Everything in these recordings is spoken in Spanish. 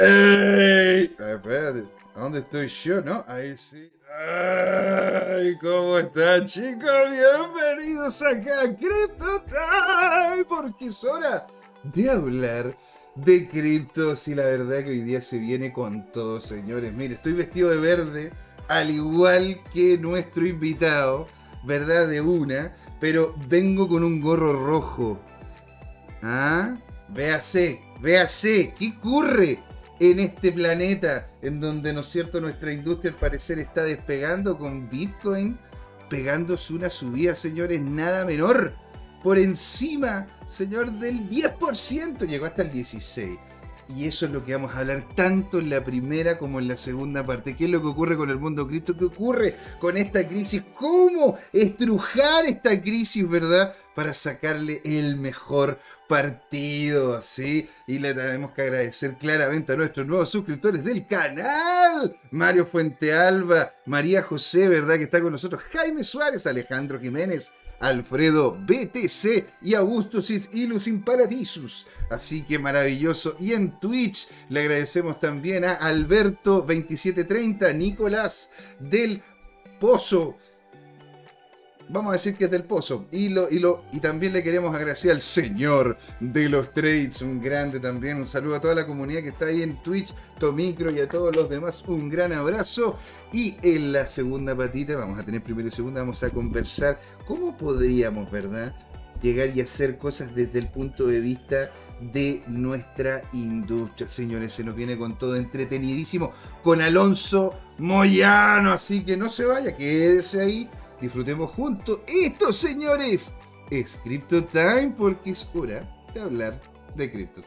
¡Ey! Espérate, ¿a dónde estoy yo? ¿No? Ahí sí. ¡Ay! ¿Cómo están, chicos? Bienvenidos acá a Crypto Time, porque es hora de hablar de criptos y la verdad que hoy día se viene con todo, señores. Mire, estoy vestido de verde, al igual que nuestro invitado, ¿verdad? De una, pero vengo con un gorro rojo. ¿Ah? Véase, véase, ¿qué ocurre? En este planeta en donde, ¿no es cierto?, nuestra industria al parecer está despegando con Bitcoin, pegándose una subida, señores, nada menor, por encima, señor, del 10%, llegó hasta el 16%. Y eso es lo que vamos a hablar tanto en la primera como en la segunda parte. ¿Qué es lo que ocurre con el mundo cripto? ¿Qué ocurre con esta crisis? ¿Cómo estrujar esta crisis, verdad? Para sacarle el mejor partido, ¿sí? Y le tenemos que agradecer claramente a nuestros nuevos suscriptores del canal. Mario Fuentealba, María José, ¿verdad? Que está con nosotros. Jaime Suárez, Alejandro Jiménez, Alfredo BTC y Augustosis Ilus Imparadisus. Así que maravilloso. Y en Twitch le agradecemos también a Alberto2730, Nicolás del Pozo, vamos a decir que es del pozo. Y, lo, y, también le queremos agradecer al señor de los trades, un grande también. Un saludo a toda la comunidad que está ahí en Twitch, Tomicro y a todos los demás. Un gran abrazo. Y en la segunda patita, vamos a tener primero y segunda, vamos a conversar cómo podríamos, ¿verdad? Llegar y hacer cosas desde el punto de vista de nuestra industria. Señores, se nos viene con todo entretenidísimo con Alonso Moyano. Así que no se vaya, quédese ahí disfrutemos juntos. Esto, señores, es Crypto Time porque es hora de hablar de criptos.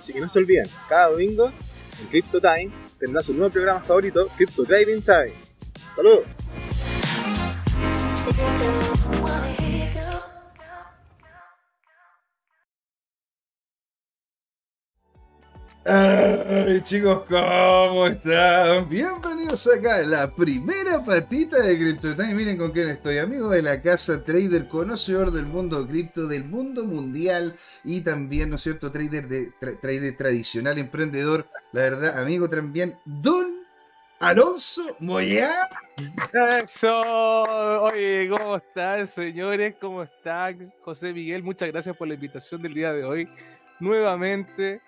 Así que no se olviden, cada domingo en Crypto Time tendrá su nuevo programa favorito, Crypto Trading Time. ¡Saludos! Chicos, ¿cómo están? Bienvenidos acá a la primera patita de CryptoTime. Miren con quién estoy, amigo de la casa, trader, conocedor del mundo cripto, del mundo mundial y también, ¿no es cierto?, trader, de, trader tradicional, emprendedor. La verdad, amigo también, Don Alonso Moya. Eso. Oye, ¿cómo están, señores? ¿Cómo están? José Miguel, muchas gracias por la invitación del día de hoy. Nuevamente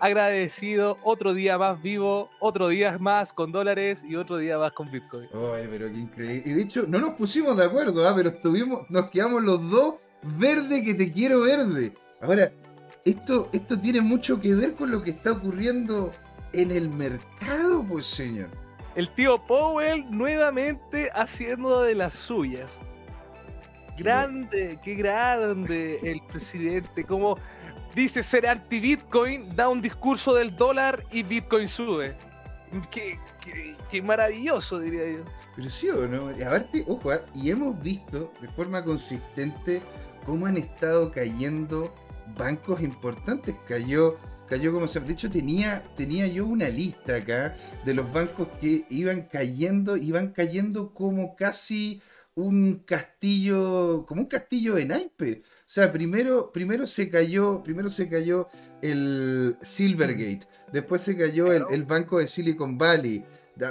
agradecido, otro día más vivo, otro día más con dólares y otro día más con Bitcoin. Ay, pero qué increíble. Y de hecho, no nos pusimos de acuerdo, ¿ah? pero estuvimos, nos quedamos los dos verde que te quiero verde. Ahora, esto, esto tiene mucho que ver con lo que está ocurriendo en el mercado, pues señor. El tío Powell nuevamente haciendo de las suyas. Grande, qué grande el presidente, como dice ser anti-Bitcoin, da un discurso del dólar y Bitcoin sube. Qué, maravilloso, diría yo. Pero sí o no, y aparte, ojo, ¿ah? y hemos visto de forma consistente cómo han estado cayendo bancos importantes. Cayó, cayó como se ha dicho, tenía, tenía yo una lista acá de los bancos que iban cayendo, iban cayendo como casi un castillo, como un castillo de naipe. O sea, primero, primero se cayó, primero se cayó el Silvergate, después se cayó el, banco de Silicon Valley.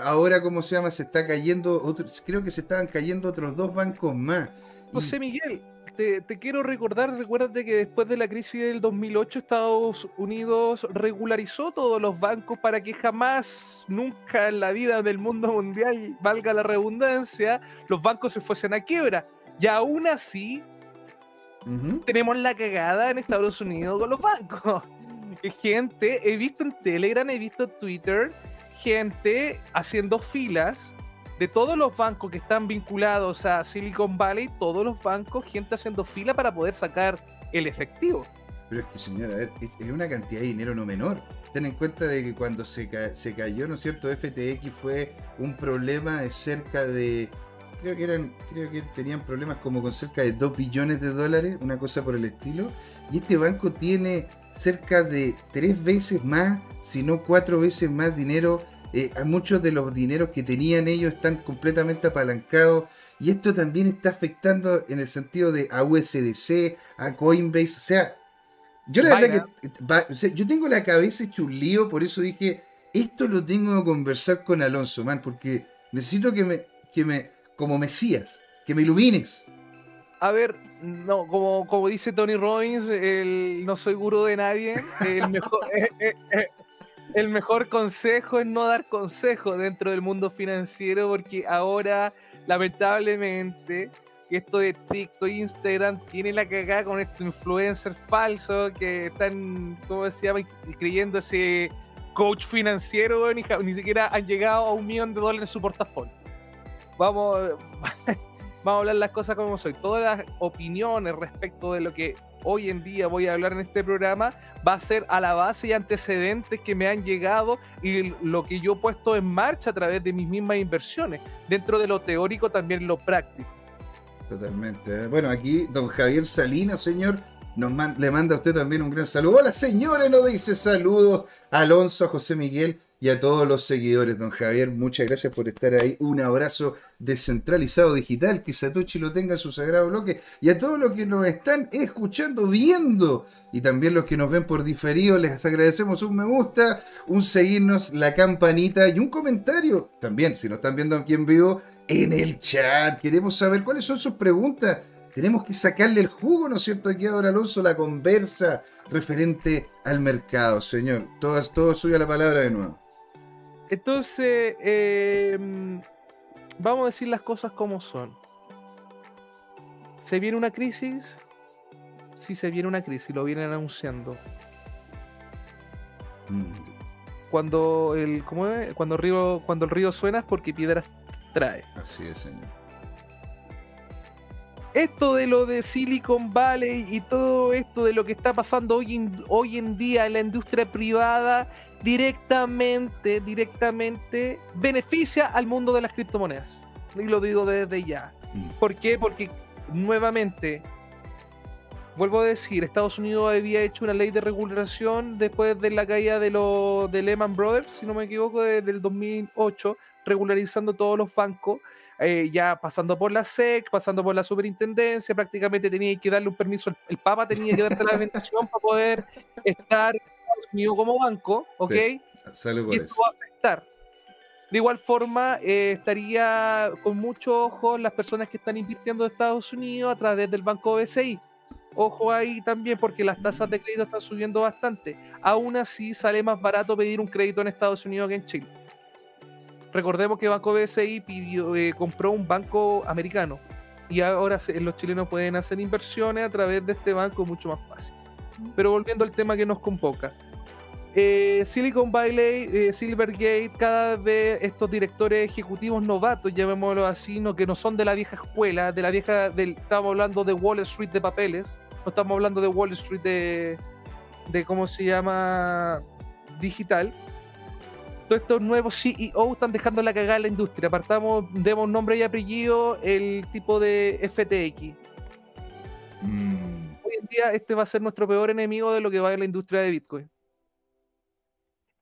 Ahora, ¿cómo se llama? Se está cayendo, creo que se estaban cayendo otros dos bancos más. José Miguel, te, quiero recordar, recuérdate que después de la crisis del 2008 Estados Unidos regularizó todos los bancos para que jamás, nunca en la vida del mundo mundial, valga la redundancia, los bancos se fuesen a quiebra Y aún así, tenemos la cagada en Estados Unidos con los bancos. Gente, he visto en Telegram, he visto en Twitter, gente haciendo filas de todos los bancos que están vinculados a Silicon Valley, todos los bancos, gente haciendo fila para poder sacar el efectivo. Pero es que, señora, a ver, es, una cantidad de dinero no menor. Ten en cuenta de que cuando se, se cayó, ¿no es cierto? FTX fue un problema de cerca de. Creo que eran, creo que tenían problemas como con cerca de 2 billones de dólares, una cosa por el estilo. Y este banco tiene cerca de tres veces más, si no cuatro veces más dinero. Eh, muchos de los dineros que tenían ellos están completamente apalancados. Y esto también está afectando en el sentido de a USDC, a Coinbase. O sea, yo la verdad que yo tengo la cabeza hecho un lío, por eso dije, esto lo tengo que conversar con Alonso, man, porque necesito que me, que me, como Mesías, que me ilumines. A ver, no, como, como dice Tony Robbins, el, no soy gurú de nadie, el mejor, eh, eh, eh, consejo es no dar consejo dentro del mundo financiero, porque ahora, lamentablemente, esto de TikTok, Instagram, tiene la cagada con estos influencers falsos que están, ¿cómo se llama?, creyendo ese coach financiero, ni, ni siquiera han llegado a un millón de dólares en su portafolio. Vamos, vamos a hablar las cosas como soy. Todas las opiniones respecto de lo que hoy en día voy a hablar en este programa va a ser a la base y antecedentes que me han llegado y lo que yo he puesto en marcha a través de mis mismas inversiones. Dentro de lo teórico también lo práctico. Totalmente. Bueno, aquí don Javier Salinas, señor, nos le manda a usted también un gran saludo. Hola, señores, nos dice saludos Alonso, José Miguel y a todos los seguidores. Don Javier, muchas gracias por estar ahí. Un abrazo descentralizado digital, que Satoshi lo tenga en su sagrado bloque. Y a todos los que nos están escuchando, viendo, y también los que nos ven por diferido, les agradecemos un me gusta, un seguirnos, la campanita y un comentario. También, si nos están viendo aquí en vivo, en el chat. Queremos saber cuáles son sus preguntas. Tenemos que sacarle el jugo, ¿no es cierto? Aquí ahora Alonso la conversa referente al mercado, señor. Todo, todo suya la palabra de nuevo. Entonces, em, vamos a decir las cosas como son. ¿Se viene una crisis? Sí, se viene una crisis, lo vienen anunciando. Mm. Cuando el, ¿cómo es? Cuando el río, cuando el río suena es porque piedras trae. Así es, señor. Esto de lo de Silicon Valley y todo esto de lo que está pasando hoy en, hoy en día en la industria privada directamente, directamente beneficia al mundo de las criptomonedas. Y lo digo desde ya. Mm. ¿Por qué? Porque nuevamente, vuelvo a decir, Estados Unidos había hecho una ley de regulación después de la caída de, los de Lehman Brothers, si no me equivoco, desde el 2008, regularizando todos los bancos, eh, ya pasando por la SEC, pasando por la superintendencia, prácticamente tenía que darle un permiso, el, Papa tenía que darte la bendición para poder estar en Estados Unidos como banco, ¿ok? y esto va a afectar. De igual forma, eh, estaría con mucho ojo las personas que están invirtiendo en Estados Unidos a través del banco BCI. Ojo ahí también porque las tasas de crédito están subiendo bastante. Aún así, sale más barato pedir un crédito en Estados Unidos que en Chile. Recordemos que Banco BCI pidió, eh, compró un banco americano y ahora los chilenos pueden hacer inversiones a través de este banco mucho más fácil. Pero volviendo al tema que nos convoca. Eh, Silicon Valley, eh, Silvergate, cada vez estos directores ejecutivos novatos, llamémoslo así, no, que no son de la vieja escuela, de la vieja, del, estamos hablando de Wall Street de papeles, no estamos hablando de Wall Street de, de ¿cómo se llama? Digital todos estos nuevos CEO están dejando la cagada en la industria. Apartamos, demos nombre y apellido, el tipo de FTX. Mm. Hoy en día este va a ser nuestro peor enemigo de lo que va en la industria de Bitcoin.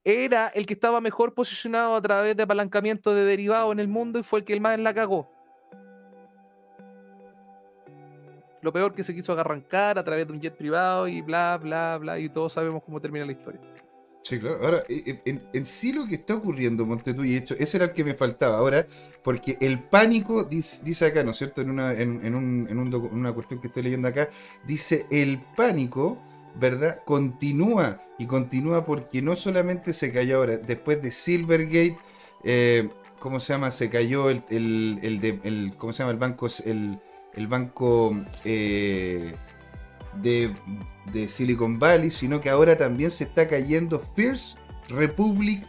Era el que estaba mejor posicionado a través de apalancamiento de derivados en el mundo y fue el que el más la cagó. Lo peor que se quiso arrancar a través de un jet privado y bla, bla, bla, y todos sabemos cómo termina la historia. Sí, claro. Ahora, eh, eh, en, sí lo que está ocurriendo, Montetú, y hecho, ese era el que me faltaba ahora, porque el pánico, dice, acá, ¿no es cierto? En una, en, una cuestión que estoy leyendo acá, dice el pánico, ¿verdad? Continúa, y continúa porque no solamente se cayó ahora, después de Silvergate, eh, ¿cómo se llama? Se cayó el, el, el, ¿cómo se llama? El banco, el, el banco eh, de, de Silicon Valley, sino que ahora también se está cayendo First Republic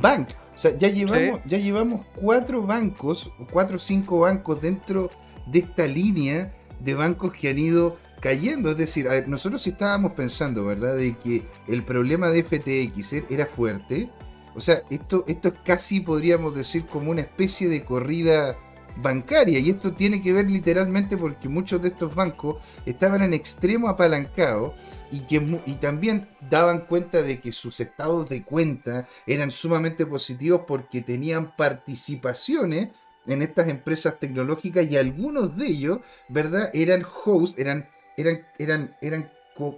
Bank. O sea, ya llevamos, ya llevamos cuatro bancos, cuatro o cinco bancos dentro de esta línea de bancos que han ido cayendo. Es decir, nosotros estábamos pensando, ¿verdad?, de que el problema de FTX er, era fuerte. O sea, esto, esto es casi, podríamos decir, como una especie de corrida bancaria. Y esto tiene que ver literalmente porque muchos de estos bancos estaban en extremo apalancados y, que, y también daban cuenta de que sus estados de cuenta eran sumamente positivos porque tenían participaciones en estas empresas tecnológicas y algunos de ellos, ¿verdad? Eran hosts, eran, eran, eran, eran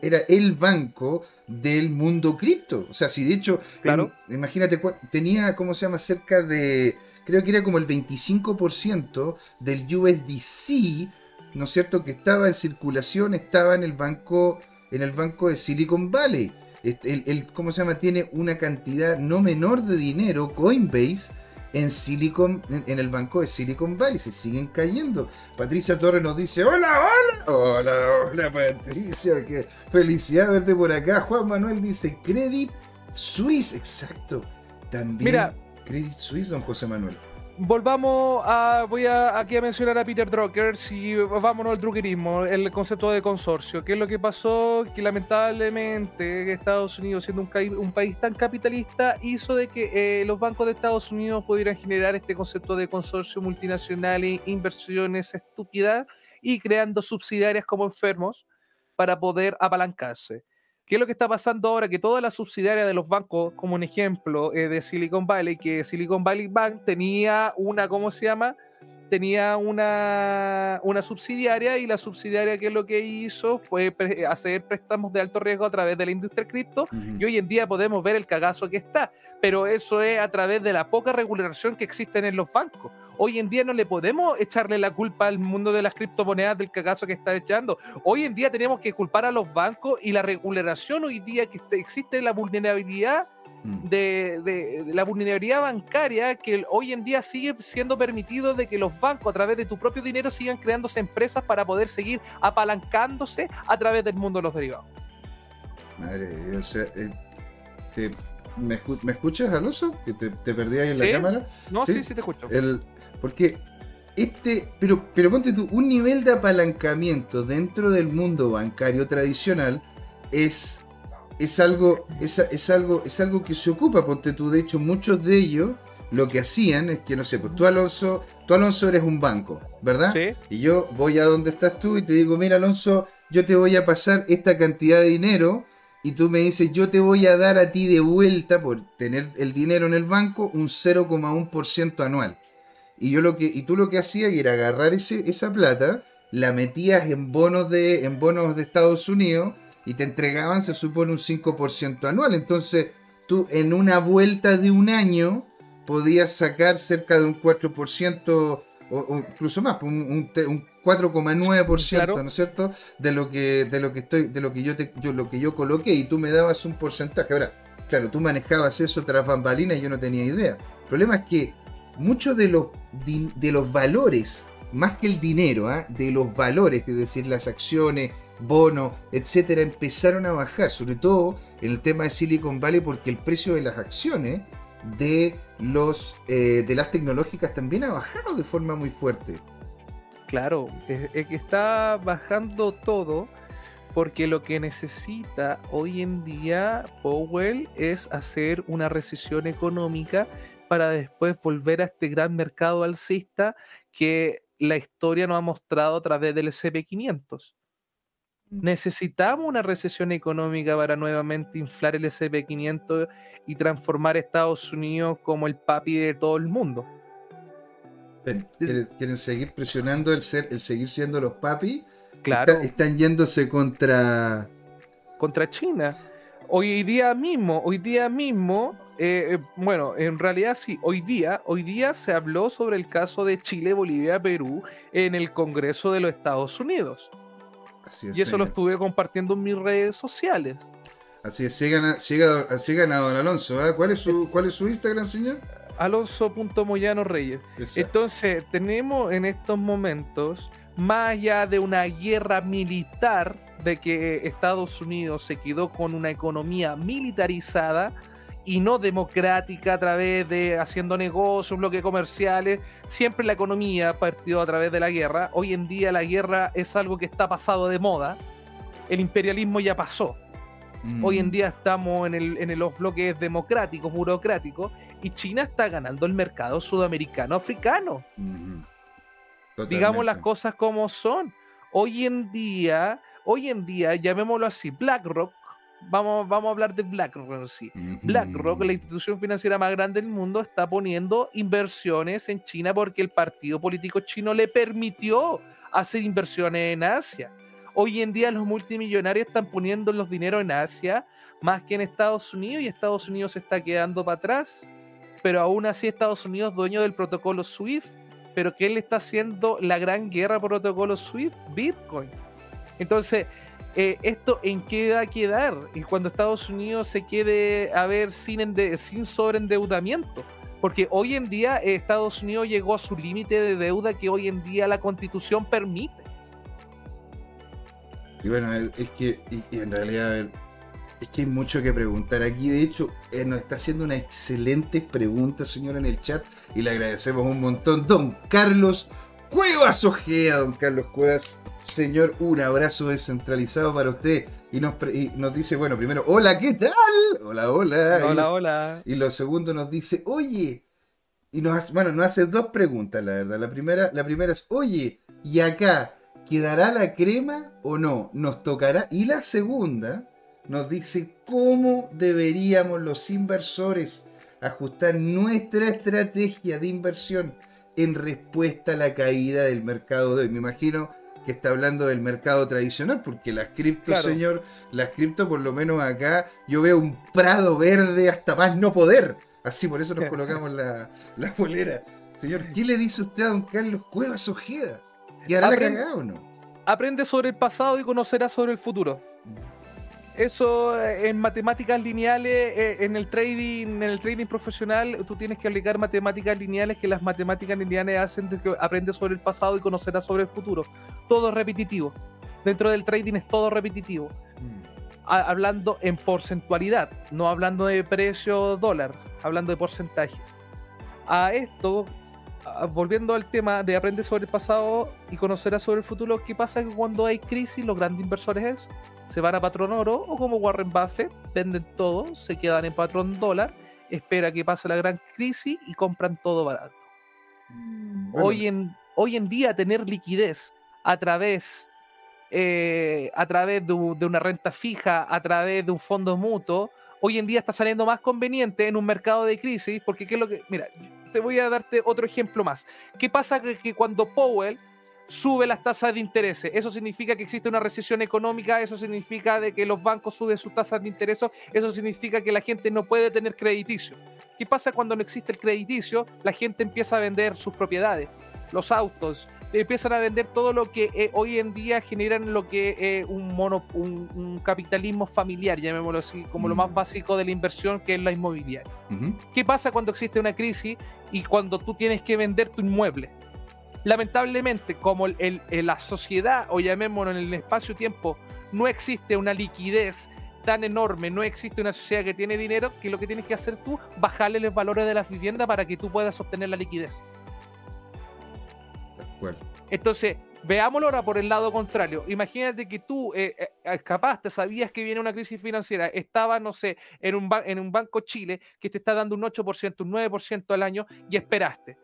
era el banco del mundo cripto. O sea, si de hecho, claro. imagínate, tenía, ¿cómo se llama? Cerca de, creo que era como el 25% del USDC, ¿no es cierto?, que estaba en circulación, estaba en el banco, en el banco de Silicon Valley. El, el, ¿Cómo se llama? Tiene una cantidad no menor de dinero, Coinbase, en Silicon, en, el banco de Silicon Valley, se siguen cayendo. Patricia Torres nos dice, hola, hola, hola, hola Patricia, qué felicidad verte por acá. Juan Manuel dice, Credit Suisse, exacto. También Mira, Credit Suisse, don José Manuel volvamos a. Voy a, aquí a mencionar a Peter Drucker. Si vámonos al druckerismo, el concepto de consorcio. ¿Qué es lo que pasó? Que lamentablemente Estados Unidos, siendo un, un país tan capitalista, hizo de que eh, los bancos de Estados Unidos pudieran generar este concepto de consorcio multinacional e inversiones estúpidas y creando subsidiarias como enfermos para poder apalancarse. ¿Qué es lo que está pasando ahora? Que todas las subsidiarias de los bancos, como un ejemplo eh, de Silicon Valley, que Silicon Valley Bank tenía una, ¿cómo se llama? Tenía una, una subsidiaria y la subsidiaria que lo que hizo fue hacer préstamos de alto riesgo a través de la industria cripto y hoy en día podemos ver el cagazo que está, pero eso es a través de la poca regulación que existen en los bancos hoy en día no le podemos echarle la culpa al mundo de las criptomonedas del cagazo que está echando. Hoy en día tenemos que culpar a los bancos y la regulación hoy día que existe la vulnerabilidad mm. de, la vulnerabilidad bancaria que hoy en día sigue siendo permitido de que los bancos a través de tu propio dinero sigan creándose empresas para poder seguir apalancándose a través del mundo de los derivados. Madre, o sea, eh, ¿me, escuchas, Alonso? ¿Que te, perdí ahí en la cámara? No, sí, sí, te escucho. El, porque este, pero, pero ponte tú, un nivel de apalancamiento dentro del mundo bancario tradicional es, es, algo, es, es, algo, es algo que se ocupa, ponte tú, de hecho muchos de ellos lo que hacían es que, no sé, pues tú Alonso, tú Alonso eres un banco, ¿verdad? Sí. Y yo voy a donde estás tú y te digo, mira Alonso, yo te voy a pasar esta cantidad de dinero y tú me dices, yo te voy a dar a ti de vuelta por tener el dinero en el banco un 0,1% anual. Y, yo lo que, y tú lo que hacías era agarrar ese, esa plata, la metías en bonos, de, en bonos de Estados Unidos y te entregaban, se supone, un 5% anual. Entonces, tú en una vuelta de un año podías sacar cerca de un 4% o, o incluso más, un, un, 4,9%, ¿no es cierto? De lo que, de lo que estoy, de lo que yo te, yo, lo que yo coloqué y tú me dabas un porcentaje. Ahora, claro, tú manejabas eso tras bambalinas y yo no tenía idea. El problema es que muchos de los, de los valores, más que el dinero, ¿ah? de los valores, es decir, las acciones, bonos, etcétera, empezaron a bajar, sobre todo en el tema de Silicon Valley, porque el precio de las acciones de, los, eh, de las tecnológicas también ha bajado de forma muy fuerte. Claro, es que está bajando todo porque lo que necesita hoy en día Powell es hacer una recesión económica para después volver a este gran mercado alcista que la historia nos ha mostrado a través del SP500. Mm. Necesitamos una recesión económica para nuevamente inflar el SP500 y transformar a Estados Unidos como el papi de todo el mundo. ¿Quieren, seguir presionando el, ser, el seguir siendo los papi? Claro. están yéndose contra... Contra China. Hoy día mismo, hoy día mismo, eh, eh, bueno, en realidad sí, hoy día, hoy día se habló sobre el caso de Chile, Bolivia, Perú en el Congreso de los Estados Unidos. Así es, y eso lo estuve compartiendo en mis redes sociales. Así es, sigan a, sigan, a don Alonso. ¿eh? ¿Cuál, es su, ¿Cuál es su Instagram, señor? Alonso.moyano Reyes. Entonces, tenemos en estos momentos más allá de una guerra militar, de que Estados Unidos se quedó con una economía militarizada y no democrática a través de haciendo negocios, bloques comerciales, siempre la economía partió a través de la guerra. Hoy en día la guerra es algo que está pasado de moda. El imperialismo ya pasó. Hoy en Mm, día estamos en, el, en los bloques democráticos, burocráticos, y China está ganando el mercado sudamericano, africano. ujú. Digamos las cosas como son. Hoy en día, hoy en día, llamémoslo así, BlackRock, vamos, vamos a hablar de BlackRock sí. BlackRock, la institución financiera más grande del mundo, está poniendo inversiones en China porque el partido político chino le permitió hacer inversiones en Asia. Hoy en día los multimillonarios están poniendo los dineros en Asia más que en Estados Unidos y Estados Unidos se está quedando para atrás. Pero aún así Estados Unidos dueño del protocolo SWIFT. Pero que él está haciendo la gran guerra por protocolo SWIFT, Bitcoin. Entonces, eh, ¿esto en qué va a quedar? Y cuando Estados Unidos se quede a ver sin, sin sobreendeudamiento. Porque hoy en día eh, Estados Unidos llegó a su límite de deuda que hoy en día la constitución permite. Y bueno, es que en realidad, ver, es que hay mucho que preguntar aquí. De hecho, eh, nos está haciendo una excelente pregunta, señor, en el chat. Y le agradecemos un montón. Don Carlos Cuevas Ojea, don Carlos Cuevas. Señor, un abrazo descentralizado para usted. Y nos, pre- y nos dice, bueno, primero, hola, ¿qué tal? Hola, hola. Y Hola, los- hola. Y lo segundo nos dice, oye, y nos hace, bueno, nos hace dos preguntas, la verdad. La primera, la primera es, oye, ¿y acá quedará la crema o no? Nos tocará. Y la segunda nos dice cómo deberíamos los inversores ajustar nuestra estrategia de inversión en respuesta a la caída del mercado de hoy. Me imagino que está hablando del mercado tradicional, porque las cripto, Claro. señor, las cripto, por lo menos acá, yo veo un prado verde hasta más no poder. Así, por eso nos colocamos la, la polera. Señor, ¿qué le dice usted a don Carlos Cuevas Ojeda? ¿Quedará la Aprende- cagada o no? Aprende sobre el pasado y conocerás sobre el futuro. Eso eh, en matemáticas lineales, eh, en el trading, en el trading profesional, tú tienes que aplicar matemáticas lineales que las matemáticas lineales hacen de que aprendes sobre el pasado y conocerás sobre el futuro. Todo es repetitivo. Dentro del trading es todo repetitivo. A- hablando en porcentualidad, no hablando de precio dólar, hablando de porcentajes. A esto, volviendo al tema de aprender sobre el pasado y conocerás sobre el futuro, ¿qué pasa que cuando hay crisis los grandes inversores es- se van a patrón oro o como Warren Buffett, venden todo, se quedan en patrón dólar, espera que pase la gran crisis y compran todo barato? Bueno, hoy, en, hoy en día tener liquidez a través, eh, a través de una renta fija, a través de un fondo mutuo, hoy en día está saliendo más conveniente en un mercado de crisis, porque qué es lo que... Mira, te voy a darte otro ejemplo más. ¿Qué pasa que, cuando Powell sube las tasas de interés? Eso significa que existe una recesión económica, eso significa de que los bancos suben sus tasas de interés, eso significa que la gente no puede tener crediticio. ¿Qué pasa cuando no existe el crediticio? La gente empieza a vender sus propiedades, los autos, empiezan a vender todo lo que eh, hoy en día generan lo que es un, mono, un, un capitalismo familiar, llamémoslo así, como lo más Mm. básico de la inversión que es la inmobiliaria. ¿Qué pasa cuando existe una crisis y cuando tú tienes que vender tu inmueble? Lamentablemente, como el- el- el- la sociedad, o llamémoslo en el espacio-tiempo, no existe una liquidez tan enorme, no existe una sociedad que tiene dinero, que lo que tienes que hacer tú, bajarle los valores de las viviendas para que tú puedas obtener la liquidez. Entonces, veámoslo ahora por el lado contrario. Imagínate que tú, eh, eh, capaz, te sabías que viene una crisis financiera, estaba, no sé, en un, banco Chile que te está dando un 8%, un 9% al año y esperaste.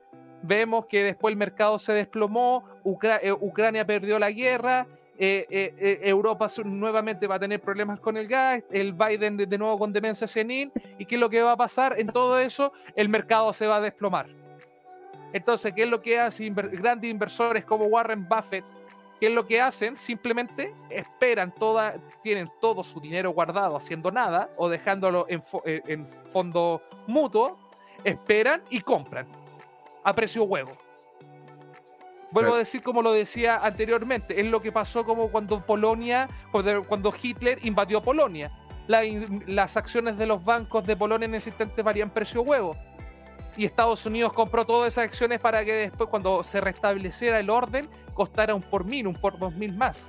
Vemos que después el mercado se desplomó, eh, Ucrania perdió la guerra, Europa nuevamente va a tener problemas con el gas, el Biden de, de nuevo con demencia senil, y qué es lo que va a pasar en todo eso, el mercado se va a desplomar. Entonces, ¿qué es lo que hacen grandes inversores como Warren Buffett? ¿Qué es lo que hacen? Simplemente esperan toda, tienen todo su dinero guardado haciendo nada o dejándolo en, fo- eh, en fondo mutuo, esperan y compran a precio huevo. Vuelvo a decir como lo decía anteriormente, es lo que pasó como cuando Polonia, cuando, Hitler invadió Polonia. La las acciones de los bancos de Polonia instante valían precio huevo. Y Estados Unidos compró todas esas acciones para que después, cuando se restableciera el orden, costara un por mil, un por dos mil más.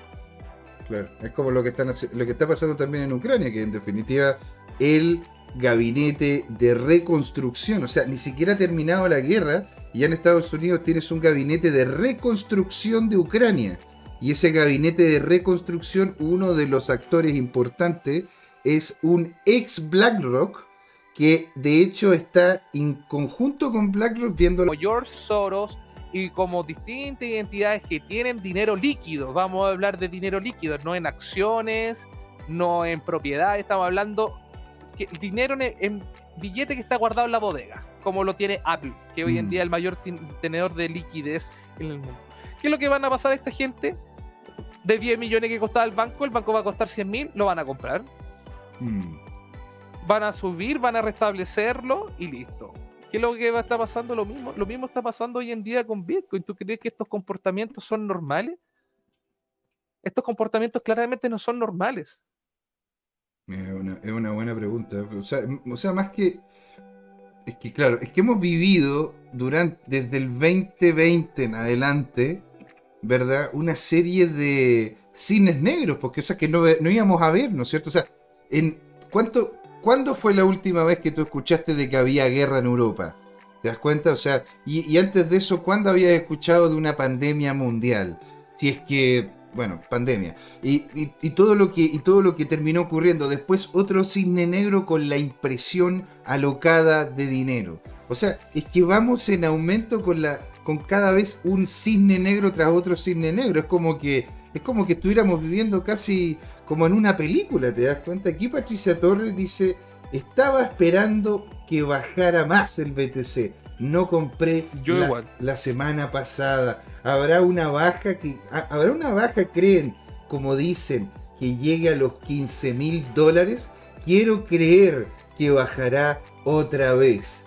Claro, es como lo que, están, lo que está pasando también en Ucrania, que en definitiva el gabinete de reconstrucción, o sea, ni siquiera ha terminado la guerra, y ya en Estados Unidos tienes un gabinete de reconstrucción de Ucrania. Y ese gabinete de reconstrucción, uno de los actores importantes es un ex BlackRock, que de hecho está en conjunto con BlackRock viendo... Como George Soros y como distintas identidades que tienen dinero líquido. Vamos a hablar de dinero líquido, no en acciones, no en propiedad, estamos hablando que dinero en, billete que está guardado en la bodega, como lo tiene Apple, que hoy en mm. día es el mayor tenedor de liquidez en el mundo. ¿Qué es lo que van a pasar a esta gente? De 10 millones que costaba el banco, el banco va a costar 100 mil, lo van a comprar. Mm van a subir, van a restablecerlo y listo. ¿Qué es lo que va a estar pasando? Lo mismo, lo mismo está pasando hoy en día con Bitcoin. ¿Tú crees que estos comportamientos son normales? Estos comportamientos claramente no son normales. Es una, buena pregunta. O sea, más que. Es que, claro, es que hemos vivido durante, desde el 2020 en adelante, ¿verdad? Una serie de cines negros, porque eso que no, no íbamos a ver, ¿no es cierto? O sea, en, ¿cuánto, ¿Cuándo fue la última vez que tú escuchaste de que había guerra en Europa? ¿Te das cuenta? O sea, y, antes de eso, ¿cuándo habías escuchado de una pandemia mundial? Si es que, bueno, pandemia. Y, todo lo que, y todo lo que terminó ocurriendo. Después otro cisne negro con la impresión alocada de dinero. O sea, es que vamos en aumento con, la, con cada vez un cisne negro tras otro cisne negro. Es como que, es como que estuviéramos viviendo casi como en una película, ¿te das cuenta? Aquí Patricia Torres dice, estaba esperando que bajara más el BTC. No compré la, semana pasada. Habrá una baja que. Habrá una baja, creen, como dicen, que llegue a los 15 mil dólares. Quiero creer que bajará otra vez.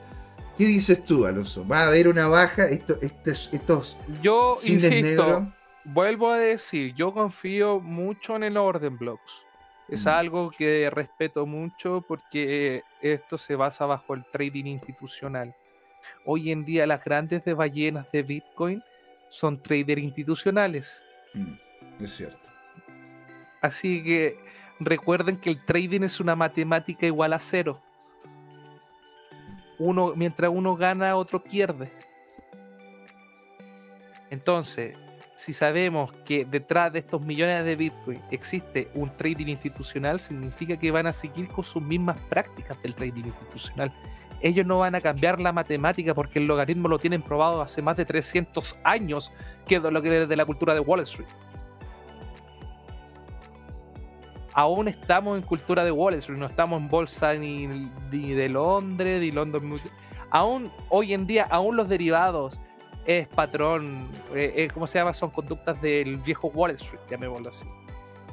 ¿Qué dices tú, Alonso? ¿Va a haber una baja? Esto, estos, estos Yo insisto, vuelvo a decir, yo confío mucho en el Orden Blocks. Es mm. algo que respeto mucho porque esto se basa bajo el trading institucional. Hoy en día las grandes de ballenas de Bitcoin son traders institucionales. Mm, es cierto. Así que recuerden que el trading es una matemática igual a cero. Uno, mientras uno gana, otro pierde. Entonces, si sabemos que detrás de estos millones de Bitcoin existe un trading institucional, significa que van a seguir con sus mismas prácticas del trading institucional. Ellos no van a cambiar la matemática porque el logaritmo lo tienen probado hace más de 300 años, que es lo que es de la cultura de Wall Street. Aún estamos en cultura de Wall Street, no estamos en bolsa ni, ni de Londres, ni London. Aún hoy en día, aún los derivados, es patrón, eh, eh, ¿cómo se llama? Son conductas del viejo Wall Street, llamémoslo así.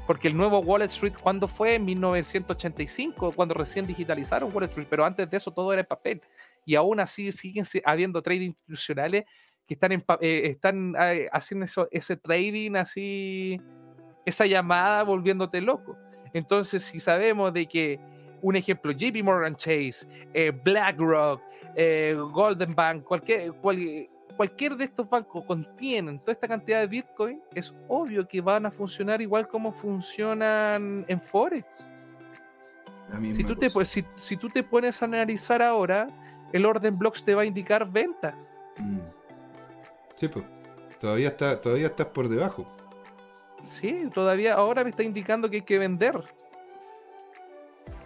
Porque el nuevo Wall Street, ¿cuándo fue? En 1985, cuando recién digitalizaron Wall Street, pero antes de eso todo era papel. Y aún así siguen habiendo trading institucionales que están, en, eh, están haciendo eso, ese trading así, esa llamada volviéndote loco. Entonces, si sabemos de que, un ejemplo, JP Morgan Chase, BlackRock, Golden Bank, cualquier cualquier de estos bancos contienen toda esta cantidad de Bitcoin, es obvio que van a funcionar igual como funcionan en Forex. Si tú, te, si, si tú te pones a analizar ahora, el orden blocks te va a indicar venta. Mm. Sí, pues. Todavía, está, todavía estás por debajo. Sí, todavía ahora me está indicando que hay que vender.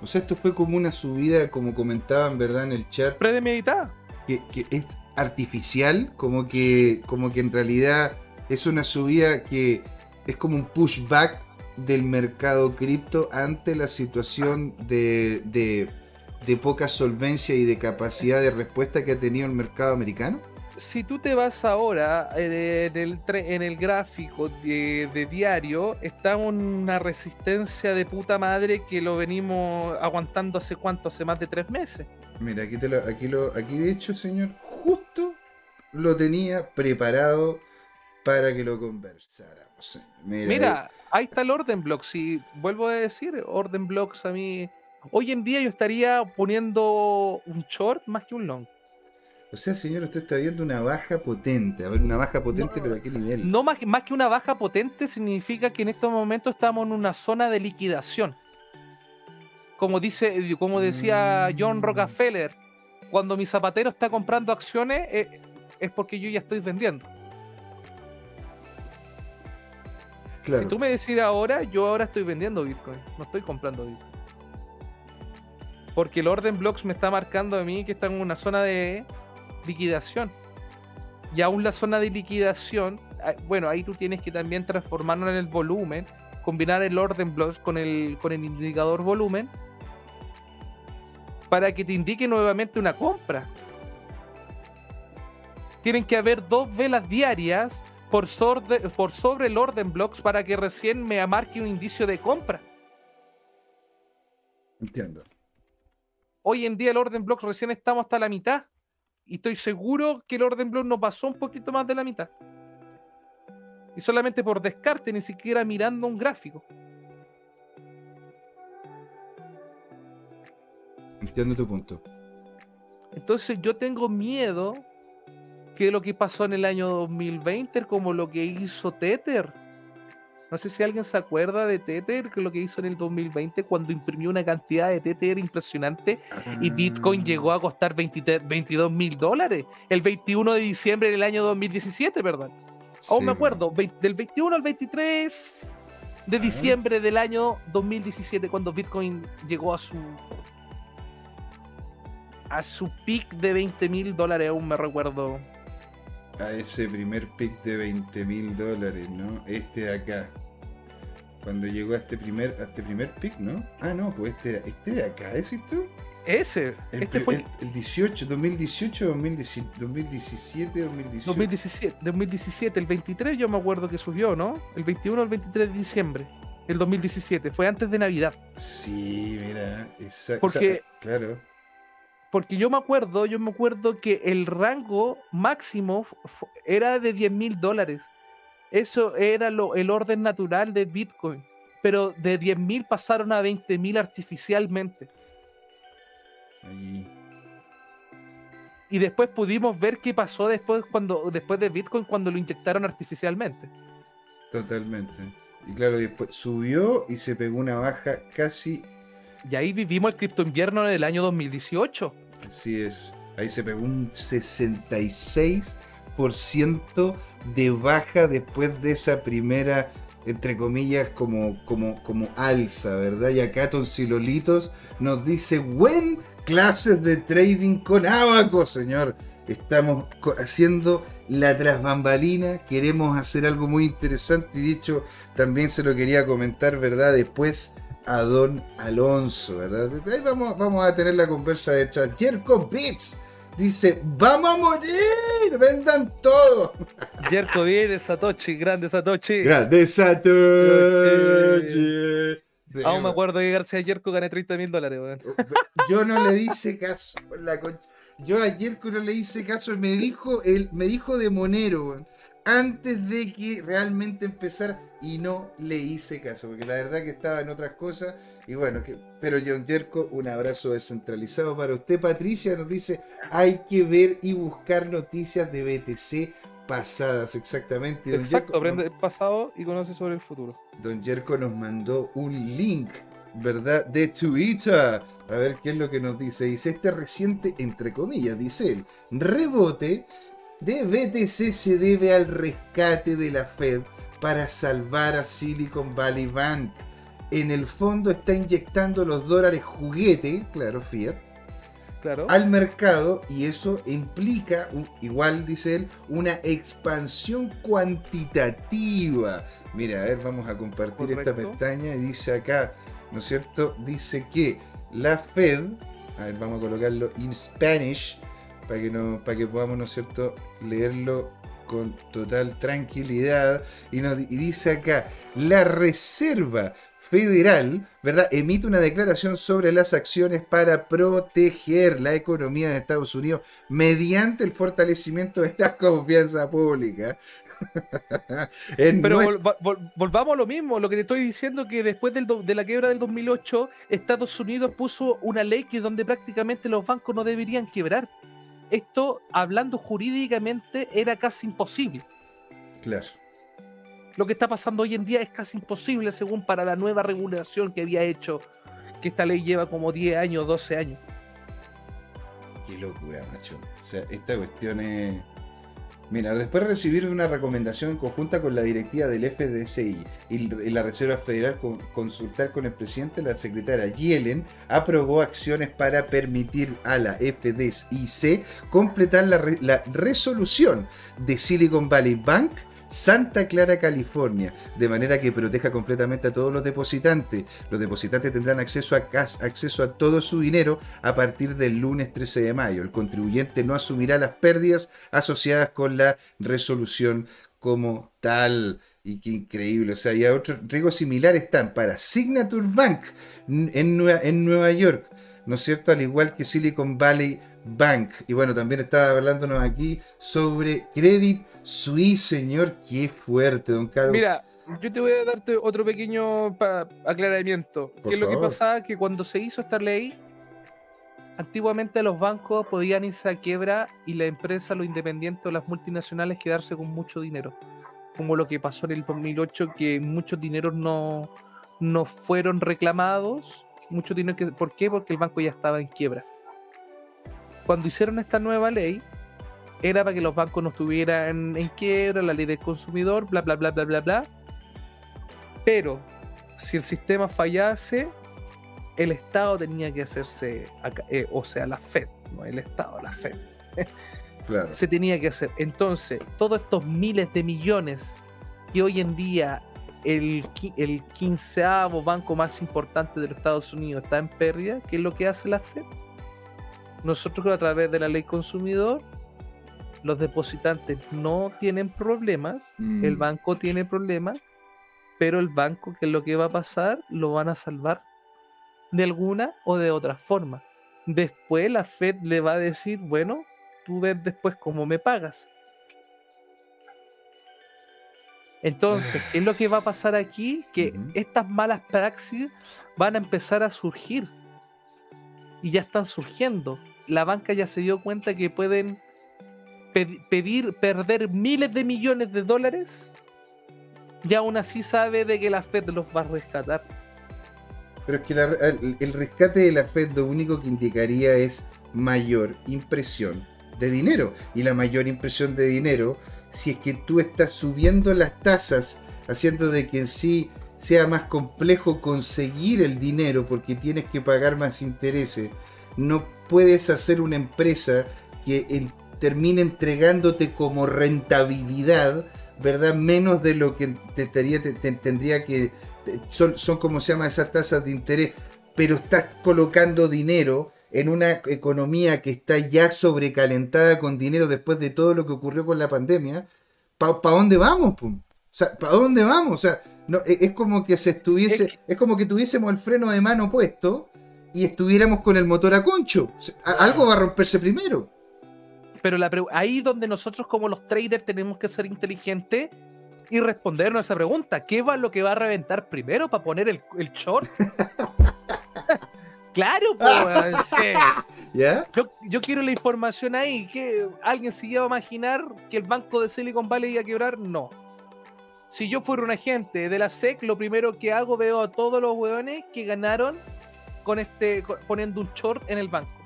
O sea, esto fue como una subida, como comentaban, ¿verdad? En el chat. Premeditada. Que, que es artificial, como que, como que en realidad es una subida que es como un pushback del mercado cripto ante la situación de, de, poca solvencia y de capacidad de respuesta que ha tenido el mercado americano? Si tú te vas ahora eh, en, el, gráfico de, diario, está una resistencia de puta madre que lo venimos aguantando hace cuánto, hace más de tres meses. Mira, aquí, te lo, aquí, lo, aquí de hecho, señor, justo lo tenía preparado para que lo conversáramos. Mira, ahí está el Orden Blocks. Si vuelvo a decir, Orden Blocks a mí. Hoy en día yo estaría poniendo un short más que un long. O sea, señor, usted está viendo una baja potente. A ver, una baja potente, No, pero ¿a qué nivel? No más, que- más que una baja potente significa que en estos momentos estamos en una zona de liquidación. Como dice, como decía John Mm. Rockefeller, cuando mi zapatero está comprando acciones eh, es porque yo ya estoy vendiendo. Claro. Si tú me decís ahora, yo ahora estoy vendiendo Bitcoin, no estoy comprando Bitcoin. Porque el orden blocks me está marcando a mí que está en una zona de liquidación. Y aún la zona de liquidación, ah, bueno, ahí tú tienes que también transformarlo en el volumen, combinar el orden blocks con el, con el indicador volumen para que te indique nuevamente una compra. Tienen que haber dos velas diarias por sobre, por sobre el orden blocks para que recién me marque un indicio de compra. Entiendo. Hoy en día el orden block recién estamos hasta la mitad. Y estoy seguro que el orden block no pasó un poquito más de la mitad. Y solamente por descarte, ni siquiera mirando un gráfico. Entiendo tu punto. Entonces yo tengo miedo que lo que pasó en el año 2020, como lo que hizo Tether. No sé si alguien se acuerda de Tether, que lo que hizo en el 2020 cuando imprimió una cantidad de Tether impresionante y Bitcoin Ah. llegó a costar 23 22 mil dólares el 21 de diciembre del año 2017, ¿verdad? Aún Sí, me acuerdo, del 21 al 23 de Ah. diciembre del año 2017, cuando Bitcoin llegó a su a su peak de 20 mil dólares, aún me recuerdo. A ese primer pick de 20 mil dólares, ¿no? Este de acá. Cuando llegó a este primer, a este primer pick, ¿no? Ah, no, pues este, este de acá, ¿decís tú? Ese, El, este fue el, el 18, 2018, 2017, 2017, 2018. 2017, 2017, el 23 yo me acuerdo que subió, ¿no? El 21 al 23 de diciembre, el 2017, fue antes de Navidad. Sí, mira, exacto. Porque- claro. Porque yo me acuerdo, yo me acuerdo que el rango máximo era de 10 mil dólares. Eso era lo, el orden natural de Bitcoin. Pero de 10 mil pasaron a 20 mil artificialmente. Allí. Y después pudimos ver qué pasó después, cuando, después de Bitcoin cuando lo inyectaron artificialmente. Totalmente. Y claro, después subió y se pegó una baja casi. Y ahí vivimos el cripto invierno en el año 2018. Así es. Ahí se pegó un 66% de baja después de esa primera, entre comillas, como, como, como alza, ¿verdad? Y acá Tonsilolitos nos dice, buen clases de trading con Abaco, señor. Estamos haciendo la trasbambalina, queremos hacer algo muy interesante y dicho, también se lo quería comentar, ¿verdad? Después a Don Alonso, ¿verdad? Ahí vamos, vamos a tener la conversa de chat. Jerko Beats dice, vamos a morir, vendan todo. Yerko viene, Satoshi, grande Satoshi. Grande Satoshi. Sí, Aún me acuerdo que García Yerko gané 30 mil dólares, weón. Yo no le hice caso. la concha. Yo ayer que no le hice caso, me dijo, él, me dijo de Monero, weón, antes de que realmente empezara, y no le hice caso, porque la verdad que estaba en otras cosas. Y bueno, que, pero John Jerko, un abrazo descentralizado para usted. Patricia nos dice, hay que ver y buscar noticias de BTC pasadas, exactamente. Don Exacto, Jerko- aprende el pasado y conoce sobre el futuro. Don Jerko nos mandó un link, ¿verdad? De Twitter. A ver qué es lo que nos dice. Dice, este reciente, entre comillas, dice él, rebote de BTC se debe al rescate de la Fed para salvar a Silicon Valley Bank. En el fondo está inyectando los dólares juguete, claro, fiat, Claro. al mercado y eso implica, igual dice él, una expansión cuantitativa. Mira, a ver, vamos a compartir esta pestaña y dice acá, ¿no es cierto? Dice que la Fed, a ver, vamos a colocarlo en Spanish para que, no, para que podamos, ¿no es cierto?, leerlo con total tranquilidad. Y, nos, y dice acá, la Reserva Federal, ¿verdad? Emite una declaración sobre las acciones para proteger la economía de Estados Unidos mediante el fortalecimiento de la confianza pública. Pero vol- vol- volvamos a lo mismo, lo que te estoy diciendo que después del de la quiebra del 2008, Estados Unidos puso una ley que donde prácticamente los bancos no deberían quebrar. Esto, hablando jurídicamente, era casi imposible. Claro. Lo que está pasando hoy en día es casi imposible según para la nueva regulación que había hecho, que esta ley lleva como 10 años, 12 años. Qué locura, macho. O sea, esta cuestión es... Mira, después de recibir una recomendación conjunta con la directiva del FDSI y la Reserva Federal con, consultar con el presidente, la secretaria Yellen aprobó acciones para permitir a la FDIC completar la resolución de Silicon Valley Bank Santa Clara, California, de manera que proteja completamente a todos los depositantes. Los depositantes tendrán acceso a, todo su dinero a partir del lunes 13 de mayo. El contribuyente no asumirá las pérdidas asociadas con la resolución como tal. Y qué increíble. O sea, y otros riesgos similares están para Signature Bank en Nueva, en Nueva York, ¿no es cierto? Al igual que Silicon Valley Bank. Y bueno, también estaba hablándonos aquí sobre Credit Sí, señor, qué fuerte, don Carlos. Mira, yo te voy a darte otro pequeño aclaramiento. ¿Qué es lo que pasaba? Que cuando se hizo esta ley, antiguamente los bancos podían irse a quiebra y la empresa, los independientes o las multinacionales quedarse con mucho dinero. Como lo que pasó en el 2008, que muchos dineros no, no fueron reclamados. Mucho dinero que, ¿Por qué? Porque el banco ya estaba en quiebra. Cuando hicieron esta nueva ley, era para que los bancos no estuvieran en quiebra, la ley del consumidor, bla, bla, bla, bla, bla, bla. Pero si el sistema fallase, el Estado tenía que hacerse, eh, o sea, la Fed, no el Estado, la Fed. Claro. Se tenía que hacer. Entonces, todos estos miles de millones que hoy en día el, el quinceavo banco más importante de los Estados Unidos está en pérdida, ¿qué es lo que hace la Fed? Nosotros a través de la ley consumidor los depositantes no tienen problemas, el mm. banco tiene problemas, pero el banco, ¿qué es lo que va a pasar? Lo van a salvar de alguna o de otra forma. Después la Fed le va a decir, bueno, tú ves después cómo me pagas. Entonces, ¿qué es lo que va a pasar aquí? Que estas malas praxis van a empezar a surgir. Y ya están surgiendo. La banca ya se dio cuenta que pueden pedir perder miles de millones de dólares y aún así sabe de que la Fed los va a rescatar. Pero es que el, rescate de la Fed lo único que indicaría es mayor impresión de dinero. Y la mayor impresión de dinero, si es que tú estás subiendo las tasas, haciendo de que en sí sea más complejo conseguir el dinero porque tienes que pagar más intereses, no puedes hacer una empresa que en termina entregándote como rentabilidad, ¿verdad? Menos de lo que te, tendría que... Son, son como se llama esas tasas de interés, pero estás colocando dinero en una economía que está ya sobrecalentada con dinero después de todo lo que ocurrió con la pandemia, ¿para dónde vamos? O sea, ¿para dónde vamos? O sea, no, e, es como que se estuviese, es, como que tuviésemos el freno de mano puesto y estuviéramos con el motor a concho. algo va a romperse primero. Pero la ahí donde nosotros como los traders tenemos que ser inteligentes y respondernos a esa pregunta. ¿Qué va lo que va a reventar primero para poner el, el short? claro, pues. yo, yo, quiero la información ahí. que ¿Alguien se iba a imaginar que el banco de Silicon Valley iba a quebrar? No. Si yo fuera un agente de la SEC, lo primero que hago veo a todos los hueones que ganaron con este poniendo un short en el banco.